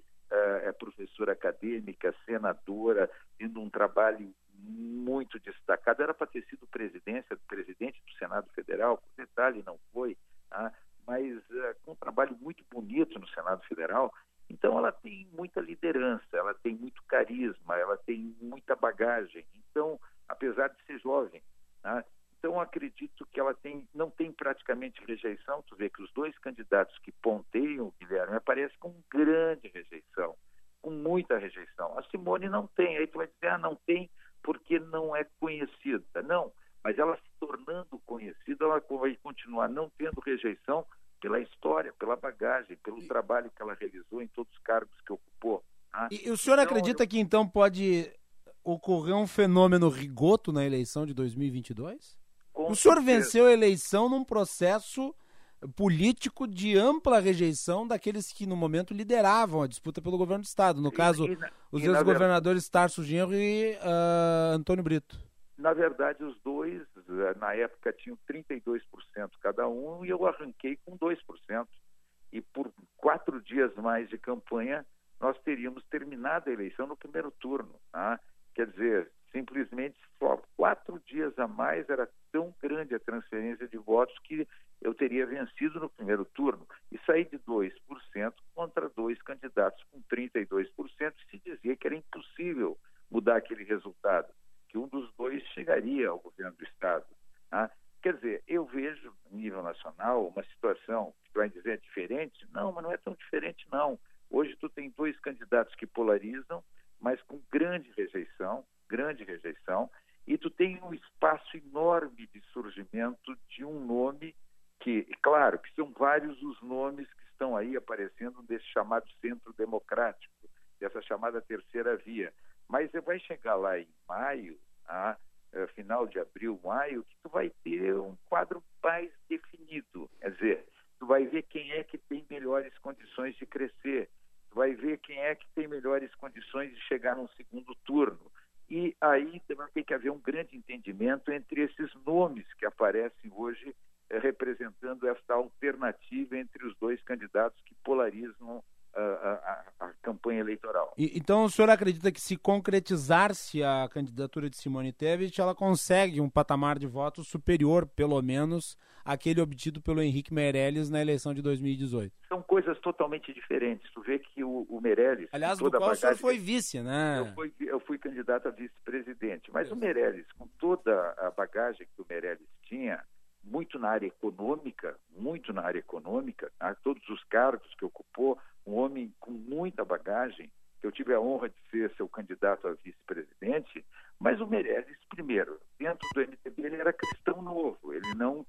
é professora acadêmica, senadora, tendo um trabalho muito destacado. Era para ter sido presidência, presidente do Senado Federal, por detalhe não foi, tá? mas uh, com um trabalho muito bonito no Senado Federal. Então ela tem muita liderança, ela tem muito carisma, ela tem muita bagagem. Então, apesar de ser jovem, né? Então, acredito que ela tem, não tem praticamente rejeição. Tu vê que os dois candidatos que ponteiam o Guilherme aparecem com grande rejeição, com muita rejeição. A Simone não tem. Aí tu vai dizer, ah, não tem porque não é conhecida. Não, mas ela se tornando conhecida, ela vai continuar não tendo rejeição pela história, pela bagagem, pelo trabalho que ela realizou em todos os cargos que ocupou. Ah, e, o senhor então, acredita eu... que então pode ocorrer um fenômeno rigoto na eleição de 2022? Com o senhor certeza. venceu a eleição num processo político de ampla rejeição daqueles que no momento lideravam a disputa pelo governo do estado. No caso, e, e, os ex-governadores Tarso Genro e uh, Antônio Brito. Na verdade, os dois, eh, na época, tinham 32% cada um e eu arranquei com 2%. E por quatro dias mais de campanha, nós teríamos terminado a eleição no primeiro turno. Tá? Quer dizer, simplesmente só quatro dias a mais era tão grande a transferência de votos que eu teria vencido no primeiro turno e saí de 2% contra dois candidatos com 32%, se dizia que era impossível mudar aquele resultado, que um dos dois chegaria ao governo do Estado. Tá? Quer dizer, eu vejo, a nível nacional, uma situação que vai dizer é diferente. Não, mas não é tão diferente, não. Hoje tu tem dois candidatos que polarizam, mas com grande rejeição, grande rejeição, e tu tem um espaço enorme de surgimento de um nome que, claro, que são vários os nomes que estão aí aparecendo desse chamado centro democrático, dessa chamada terceira via. Mas vai chegar lá em maio, a, a final de abril, maio, que tu vai ter um quadro mais definido. Quer dizer, tu vai ver quem é que tem melhores condições de crescer, tu vai ver quem é que tem melhores condições de chegar num segundo turno. E aí também tem que haver um grande entendimento entre esses nomes que aparecem hoje eh, representando esta alternativa dois candidatos que polarizam a, a, a, campanha eleitoral. E, então o senhor acredita que se concretizar-se a candidatura de Simone Tebet, ela consegue um patamar de votos superior, pelo menos, àquele obtido pelo Henrique Meirelles na eleição de 2018? São coisas totalmente diferentes. Tu vê que o, o Meirelles... Aliás, do qual o senhor foi vice, né? Eu fui, eu fui candidato a vice-presidente. Mas o Meirelles, com toda a bagagem que o Meirelles tinha, muito na área econômica, muito na área econômica, tá? todos os cargos que ocupou, um homem com muita bagagem, que eu tive a honra de ser seu candidato a vice-presidente, mas o Meirelles, primeiro, dentro do MTB, ele era cristão novo, ele não.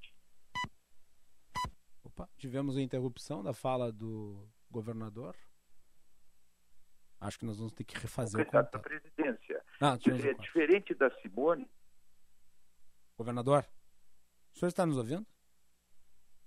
Opa, tivemos a interrupção da fala do governador. Acho que nós vamos ter que refazer o candidato à presidência. Ah, é diferente da Simone. Governador, o senhor está nos ouvindo?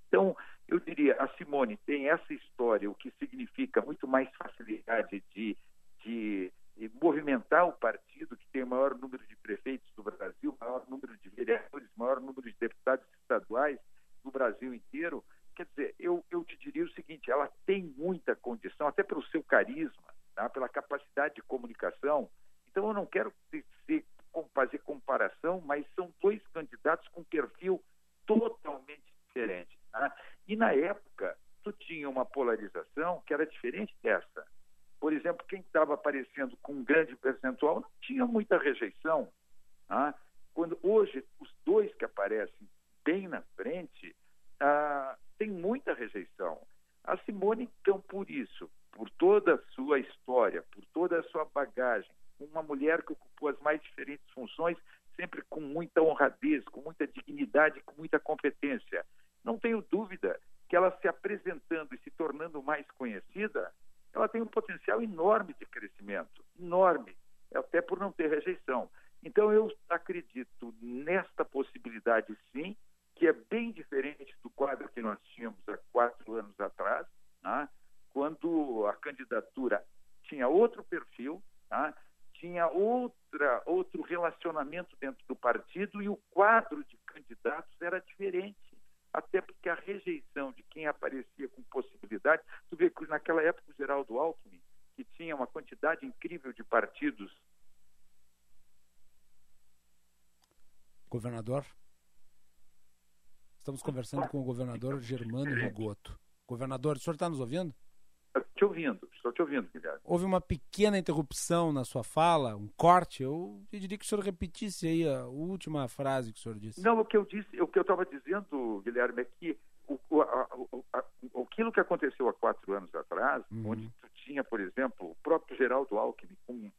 Então, eu diria, a Simone tem essa história, o que significa muito mais facilidade de, de, de movimentar o partido, que tem o maior número de prefeitos do Brasil, maior número de vereadores, maior número de deputados estaduais do Brasil inteiro. Quer dizer, eu, eu te diria o seguinte: ela tem muita condição, até pelo seu carisma, tá? pela capacidade de comunicação. Então, eu não quero fazer comparação, mas são dois candidatos com perfil totalmente diferente. Tá? E na época, tu tinha uma polarização que era diferente dessa. Por exemplo, quem estava aparecendo com um grande percentual não tinha muita rejeição. Tá? Quando hoje os dois que aparecem bem na frente ah, tem muita rejeição. A Simone, então, por isso, por toda a sua história, por toda a sua bagagem, uma mulher que ocupou as mais diferentes funções, sempre com muita honradez, com muita dignidade, com muita competência. Não tenho dúvida que ela se apresentando e se tornando mais conhecida, ela tem um potencial enorme de crescimento, enorme, até por não ter rejeição. Então eu acredito nesta possibilidade sim, que é bem diferente do quadro que nós tínhamos há quatro anos atrás, né? quando a candidatura tinha outro perfil, né? Tinha outra, outro relacionamento dentro do partido e o quadro de candidatos era diferente. Até porque a rejeição de quem aparecia com possibilidade, tu vê que naquela época o Geraldo Alckmin, que tinha uma quantidade incrível de partidos. Governador? Estamos conversando com o governador Germano Rigoto. Governador, o senhor está nos ouvindo? Estou te ouvindo, estou te ouvindo, Guilherme. Houve uma pequena interrupção na sua fala, um corte. Eu pediria que o senhor repetisse aí a última frase que o senhor disse. Não, o que eu disse, o que eu estava dizendo, Guilherme, é que o, o, a, o, aquilo que aconteceu há quatro anos atrás, uhum. onde tu tinha, por exemplo, o próprio Geraldo Alckmin com um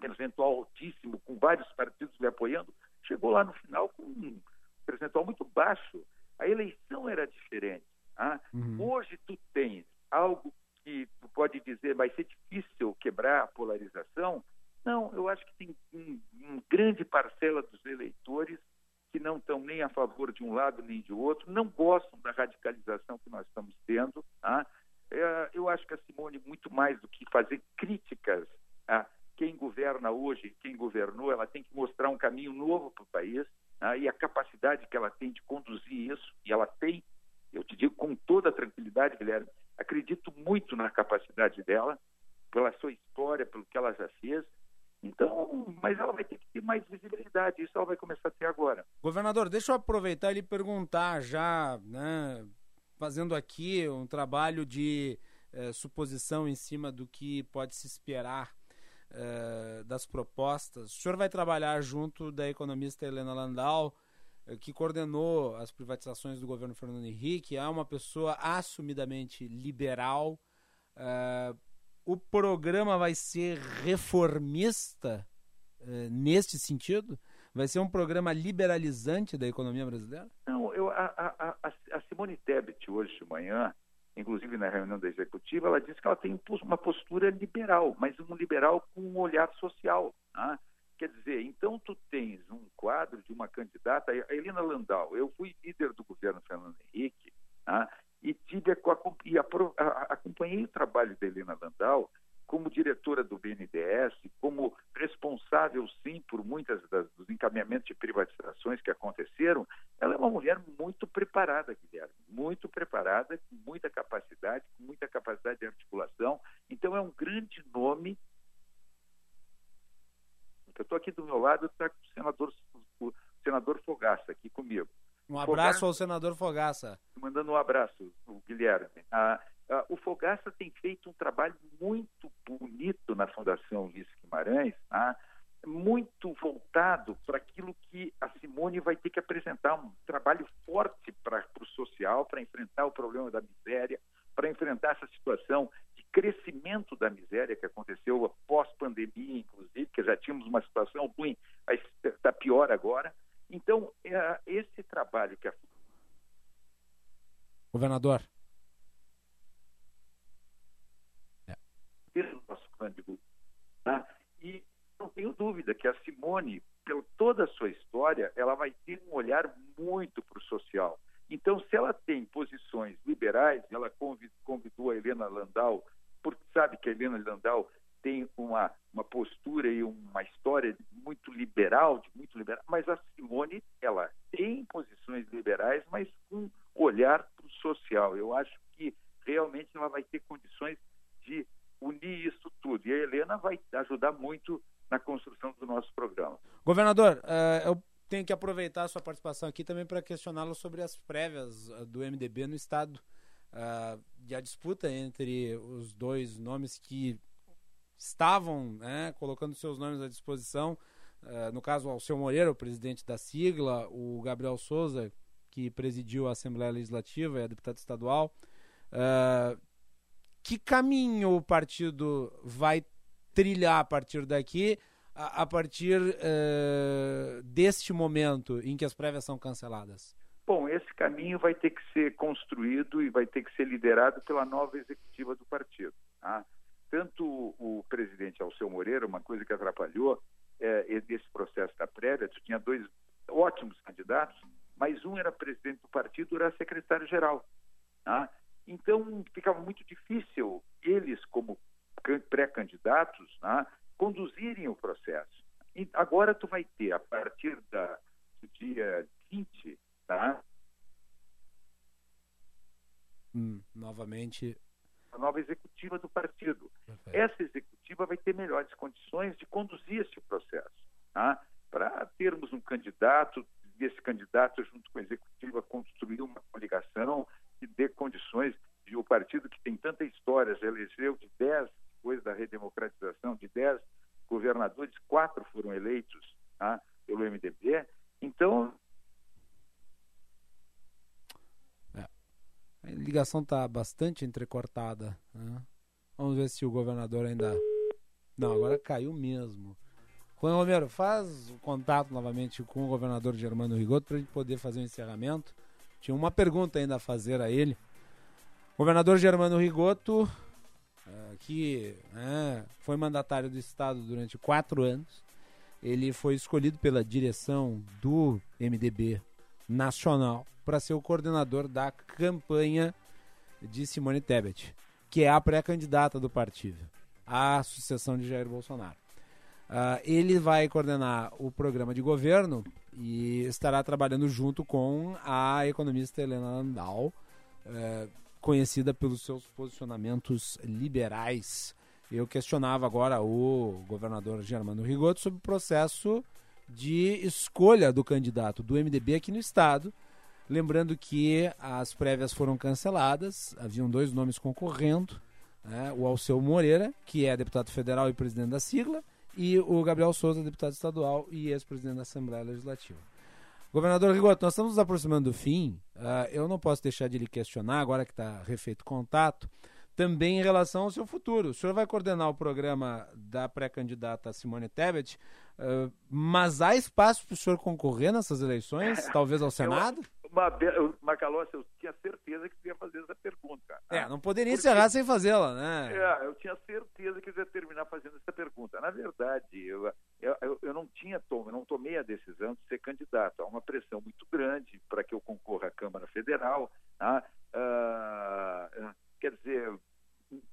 percentual altíssimo, com vários partidos lhe apoiando, chegou lá no final com um percentual muito baixo. A eleição era diferente. Ah? Uhum. Hoje tu tens algo que pode dizer vai ser difícil quebrar a polarização. Não, eu acho que tem um, um grande parcela dos eleitores que não estão nem a favor de um lado nem de outro, não gostam da radicalização que nós estamos tendo. Tá? É, eu acho que a Simone, muito mais do que fazer críticas a quem governa hoje, quem governou, ela tem que mostrar um caminho novo para o país tá? e a capacidade que ela tem de conduzir isso, e ela tem, eu te digo com toda tranquilidade, Guilherme, acredito muito na capacidade dela, pela sua história, pelo que ela já fez. Então, mas ela vai ter que ter mais visibilidade, isso ela vai começar a ter agora. Governador, deixa eu aproveitar e lhe perguntar já, né, fazendo aqui um trabalho de eh, suposição em cima do que pode se esperar eh, das propostas. O senhor vai trabalhar junto da economista Helena Landau, que coordenou as privatizações do governo Fernando Henrique, é uma pessoa assumidamente liberal. Uh, o programa vai ser reformista uh, neste sentido? Vai ser um programa liberalizante da economia brasileira? Não, eu, a, a, a Simone Tebet, hoje de manhã, inclusive na reunião da executiva, ela disse que ela tem uma postura liberal, mas um liberal com um olhar social. Né? Quer dizer, então tu tens um quadro de uma candidata, a Helena Landau, eu fui líder do governo Fernando Henrique, tá? e tive a, e a, acompanhei o trabalho da Helena Landau como diretora do BNDES, como responsável, sim, por muitas das, dos encaminhamentos de privatizações que aconteceram, ela é uma mulher muito preparada, Guilherme, muito preparada, com muita capacidade, com muita capacidade de articulação. Então, é um grande nome eu estou aqui do meu lado, está o senador, o senador Fogaça aqui comigo. Um abraço Fogaça, ao senador Fogaça. Mandando um abraço, o Guilherme. Ah, ah, o Fogaça tem feito um trabalho muito bonito na Fundação Ulisses Guimarães, ah, muito voltado para aquilo que a Simone vai ter que apresentar, um trabalho forte para o social, para enfrentar o problema da miséria, para enfrentar essa situação crescimento da miséria que aconteceu pós-pandemia, inclusive, que já tínhamos uma situação ruim, mas está pior agora. Então, é, esse trabalho que a. Governador. É. nosso cândido. Tá? E não tenho dúvida que a Simone, pela toda a sua história, ela vai ter um olhar muito para o social. Então, se ela tem posições liberais, ela convidou a Helena Landau porque sabe que a Helena Landau tem uma, uma postura e uma história muito liberal, de muito liberal, mas a Simone, ela tem posições liberais, mas com olhar para o social. Eu acho que realmente ela vai ter condições de unir isso tudo. E a Helena vai ajudar muito na construção do nosso programa. Governador, uh, eu tenho que aproveitar a sua participação aqui também para questioná-lo sobre as prévias uh, do MDB no Estado uh, e a disputa entre os dois nomes que estavam né, colocando seus nomes à disposição, uh, no caso Alceu Moreira, o presidente da sigla, o Gabriel Souza, que presidiu a Assembleia Legislativa e é deputado estadual. Uh, que caminho o partido vai trilhar a partir daqui? a, a partir uh, deste momento em que as prévias são canceladas? Bom, esse caminho vai ter que ser construído e vai ter que ser liderado pela nova executiva do partido. Tá? Tanto o presidente Alceu Moreira, uma coisa que atrapalhou é, esse processo da prévia, tinha dois ótimos candidatos, mas um era presidente do partido, era secretário-geral. Tá? Então, ficava muito difícil eles, como pré-candidatos, tá? conduzirem o processo. E agora tu vai ter, a partir da, do dia 20, tá? Hum, novamente. A nova executiva do partido. Perfeito. Essa executiva vai ter melhores condições de conduzir esse processo, tá? Para termos um candidato, esse candidato, junto com a executiva, construir uma coligação que dê condições de o partido que tem tanta história, já elegeu de 10, depois da redemocratização, de 10 governadores, quatro foram eleitos tá, pelo MDB. Então. A ligação está bastante entrecortada. Né? Vamos ver se o governador ainda. Não, agora caiu mesmo. Juan Romero, faz o contato novamente com o governador Germano Rigoto para a gente poder fazer o um encerramento. Tinha uma pergunta ainda a fazer a ele. Governador Germano Rigoto uh, que né, foi mandatário do Estado durante quatro anos. Ele foi escolhido pela direção do MDB nacional para ser o coordenador da campanha de Simone Tebet, que é a pré-candidata do partido à sucessão de Jair Bolsonaro. Uh, ele vai coordenar o programa de governo e estará trabalhando junto com a economista Helena Landau, uh, conhecida pelos seus posicionamentos liberais. Eu questionava agora o governador Germano Rigoto sobre o processo de escolha do candidato do MDB aqui no estado. Lembrando que as prévias foram canceladas, haviam dois nomes concorrendo: né? o Alceu Moreira, que é deputado federal e presidente da sigla, e o Gabriel Souza, deputado estadual e ex-presidente da Assembleia Legislativa. Governador Rigoto, nós estamos nos aproximando do fim. Uh, eu não posso deixar de lhe questionar, agora que está refeito contato, também em relação ao seu futuro. O senhor vai coordenar o programa da pré-candidata Simone Tebet, uh, mas há espaço para o senhor concorrer nessas eleições, [LAUGHS] talvez ao Senado? Eu, Macalossi, eu tinha certeza que você ia fazer essa pergunta. É, não poderia Porque, encerrar sem fazê-la, né? É, eu tinha certeza que você ia terminar fazendo essa pergunta. Na verdade, eu, eu, eu não tinha tom, eu não tomei a decisão de ser candidato. Há uma pressão muito grande para que eu concorra à Câmara Federal. Tá? Uh, quer dizer,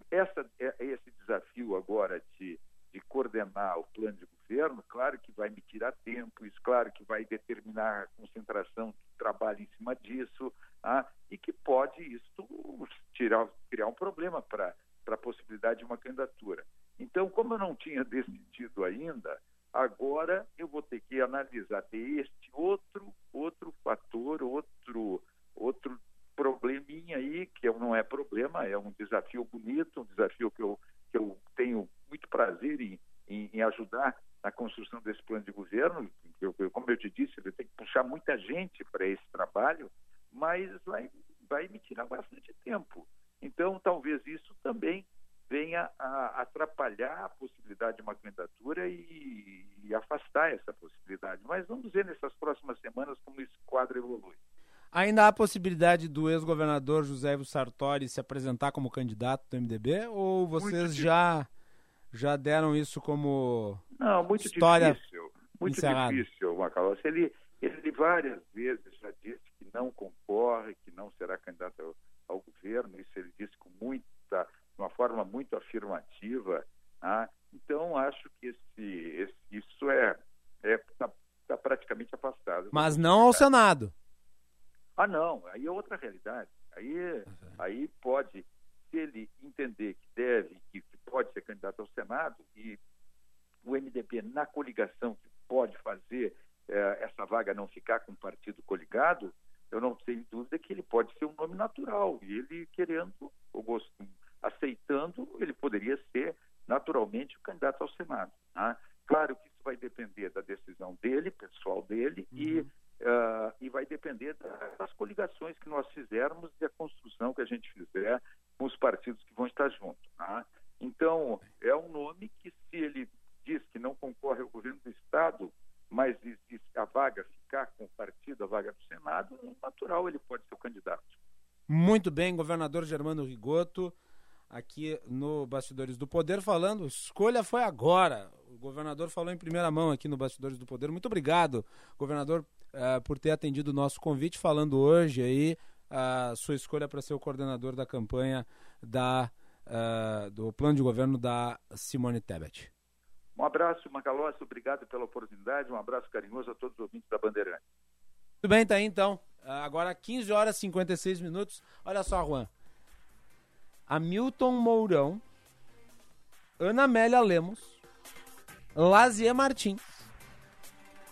essa, é, esse desafio agora de, de coordenar o plano de governo, claro que vai me tirar tempo, isso claro que vai determinar a concentração de trabalho em cima disso, tá? e que pode isso tirar, criar um problema para a possibilidade de uma candidatura. Então, como eu não tinha [LAUGHS] decidido ainda, agora eu vou ter que analisar ter este outro outro fator, outro outro probleminha aí que não é problema, é um desafio bonito, um desafio que eu que eu tenho muito prazer em, em, em ajudar na construção desse plano de governo. Eu, eu, como eu te disse, eu tenho que puxar muita gente para esse trabalho, mas vai vai me tirar bastante tempo. Então, talvez isso também venha a atrapalhar a possibilidade de uma candidatura e, e, afastar essa possibilidade. Mas vamos ver nessas próximas semanas como esse quadro evolui. Ainda há possibilidade do ex-governador José Ivo Sartori se apresentar como candidato do MDB ou vocês já já deram isso como Não, muito história difícil. Muito encerrada. difícil, Macalossi. Ele, ele várias vezes já disse que não concorre, que não será candidato ao, ao governo. Isso ele disse com muita de uma forma muito afirmativa. Né? Então, acho que esse, esse isso é está é, tá, tá praticamente afastado. Mas não ao Senado. Ah, não. Aí é outra realidade. Aí, uhum. aí pode, se ele entender que deve, que pode ser candidato ao Senado, e o MDB, na coligação, que pode fazer eh, essa vaga não ficar com o partido coligado, eu não tenho dúvida que ele pode ser um nome natural. E ele querendo, ou gosto, aceitando, ele poderia ser naturalmente o candidato ao Senado. Né? Claro que isso vai depender da decisão dele, pessoal dele, uhum. e, uh, e vai depender das coligações que nós fizermos e a construção que a gente fizer com os partidos que vão estar juntos. Né? Então, é um nome que, se ele diz que não concorre ao governo do Estado, mas existe a vaga ficar com o partido, a vaga do Senado, é natural, ele pode ser o candidato. Muito bem, governador Germano Rigoto, aqui no Bastidores do Poder, falando, escolha foi agora. O governador falou em primeira mão aqui no Bastidores do Poder. Muito obrigado, governador, uh, por ter atendido o nosso convite, falando hoje aí a uh, sua escolha para ser o coordenador da campanha da, uh, do plano de governo da Simone Tebet. Um abraço, Macalossi, obrigado pela oportunidade, um abraço carinhoso a todos os ouvintes da Bandeirante. Tudo bem, tá aí então. Agora 15 horas e 56 minutos. Olha só, Juan. Hamilton Mourão, Ana Amélia Lemos, Lazier Martins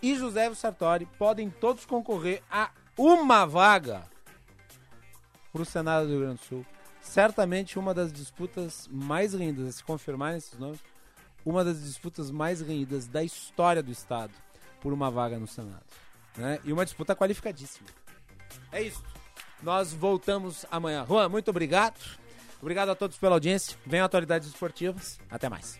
e José Sartori podem todos concorrer a uma vaga para o Senado do Rio Grande do Sul. Certamente uma das disputas mais lindas, se confirmarem esses nomes, uma das disputas mais renhidas da história do Estado por uma vaga no Senado. Né? E uma disputa qualificadíssima. É isso. Nós voltamos amanhã. Juan, muito obrigado. Obrigado a todos pela audiência. Venham atualidades esportivas. Até mais.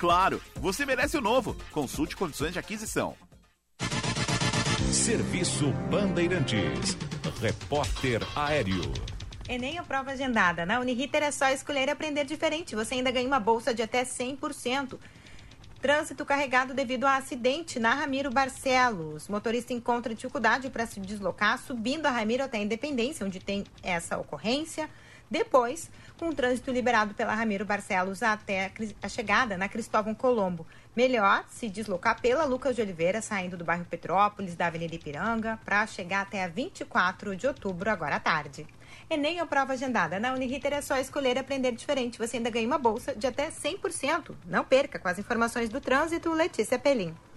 Claro, você merece o novo. Consulte condições de aquisição. Serviço Bandeirantes. Repórter Aéreo. Enem a prova agendada. Na Uniriter é só escolher e aprender diferente. Você ainda ganha uma bolsa de até 100%. Trânsito carregado devido a acidente na Ramiro Barcelos. Motorista encontra dificuldade para se deslocar, subindo a Ramiro até a Independência, onde tem essa ocorrência. Depois, com o trânsito liberado pela Ramiro Barcelos até a chegada na Cristóvão Colombo. Melhor se deslocar pela Lucas de Oliveira, saindo do bairro Petrópolis, da Avenida Ipiranga, para chegar até a 24 de outubro, agora à tarde. Enem ou prova agendada. Na Uniriter é só escolher aprender diferente. Você ainda ganha uma bolsa de até 100%. Não perca com as informações do trânsito, Letícia Pelim.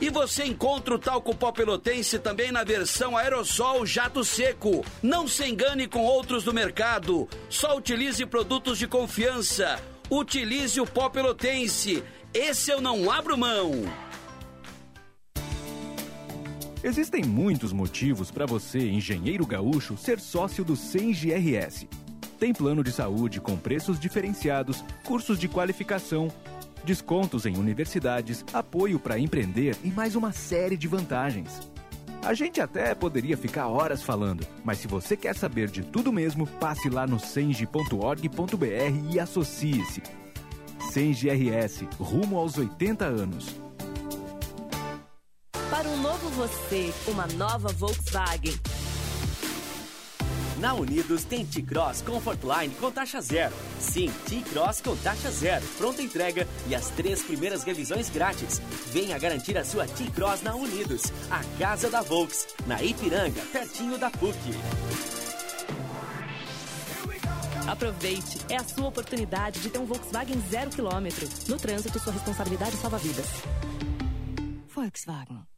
E você encontra o talco pó pelotense também na versão aerossol jato seco. Não se engane com outros do mercado. Só utilize produtos de confiança. Utilize o pó pelotense. Esse eu não abro mão. Existem muitos motivos para você, engenheiro gaúcho, ser sócio do CENGRS. Tem plano de saúde com preços diferenciados, cursos de qualificação, descontos em universidades, apoio para empreender e mais uma série de vantagens. A gente até poderia ficar horas falando, mas se você quer saber de tudo mesmo, passe lá no senge.org.br e associe-se. Senge RS, rumo aos 80 anos. Para um novo você, uma nova Volkswagen. Na Unidos tem T-Cross Comfortline com taxa zero. Sim, T-Cross com taxa zero, pronta entrega e as três primeiras revisões grátis. Venha garantir a sua T-Cross na Unidos, a casa da Volks, na Ipiranga, pertinho da PUC. Aproveite, é a sua oportunidade de ter um Volkswagen zero quilômetro. No trânsito, sua responsabilidade salva vidas. Volkswagen.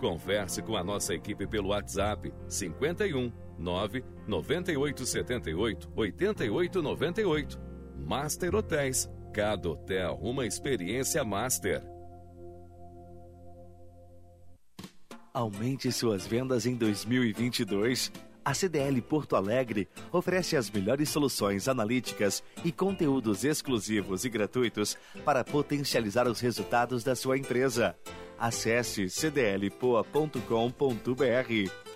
Converse com a nossa equipe pelo WhatsApp 51 9 98 78 88 98. Master Hotéis. Cada hotel uma experiência master. Aumente suas vendas em 2022. A CDL Porto Alegre oferece as melhores soluções analíticas e conteúdos exclusivos e gratuitos para potencializar os resultados da sua empresa. Acesse cdlpoa.com.br.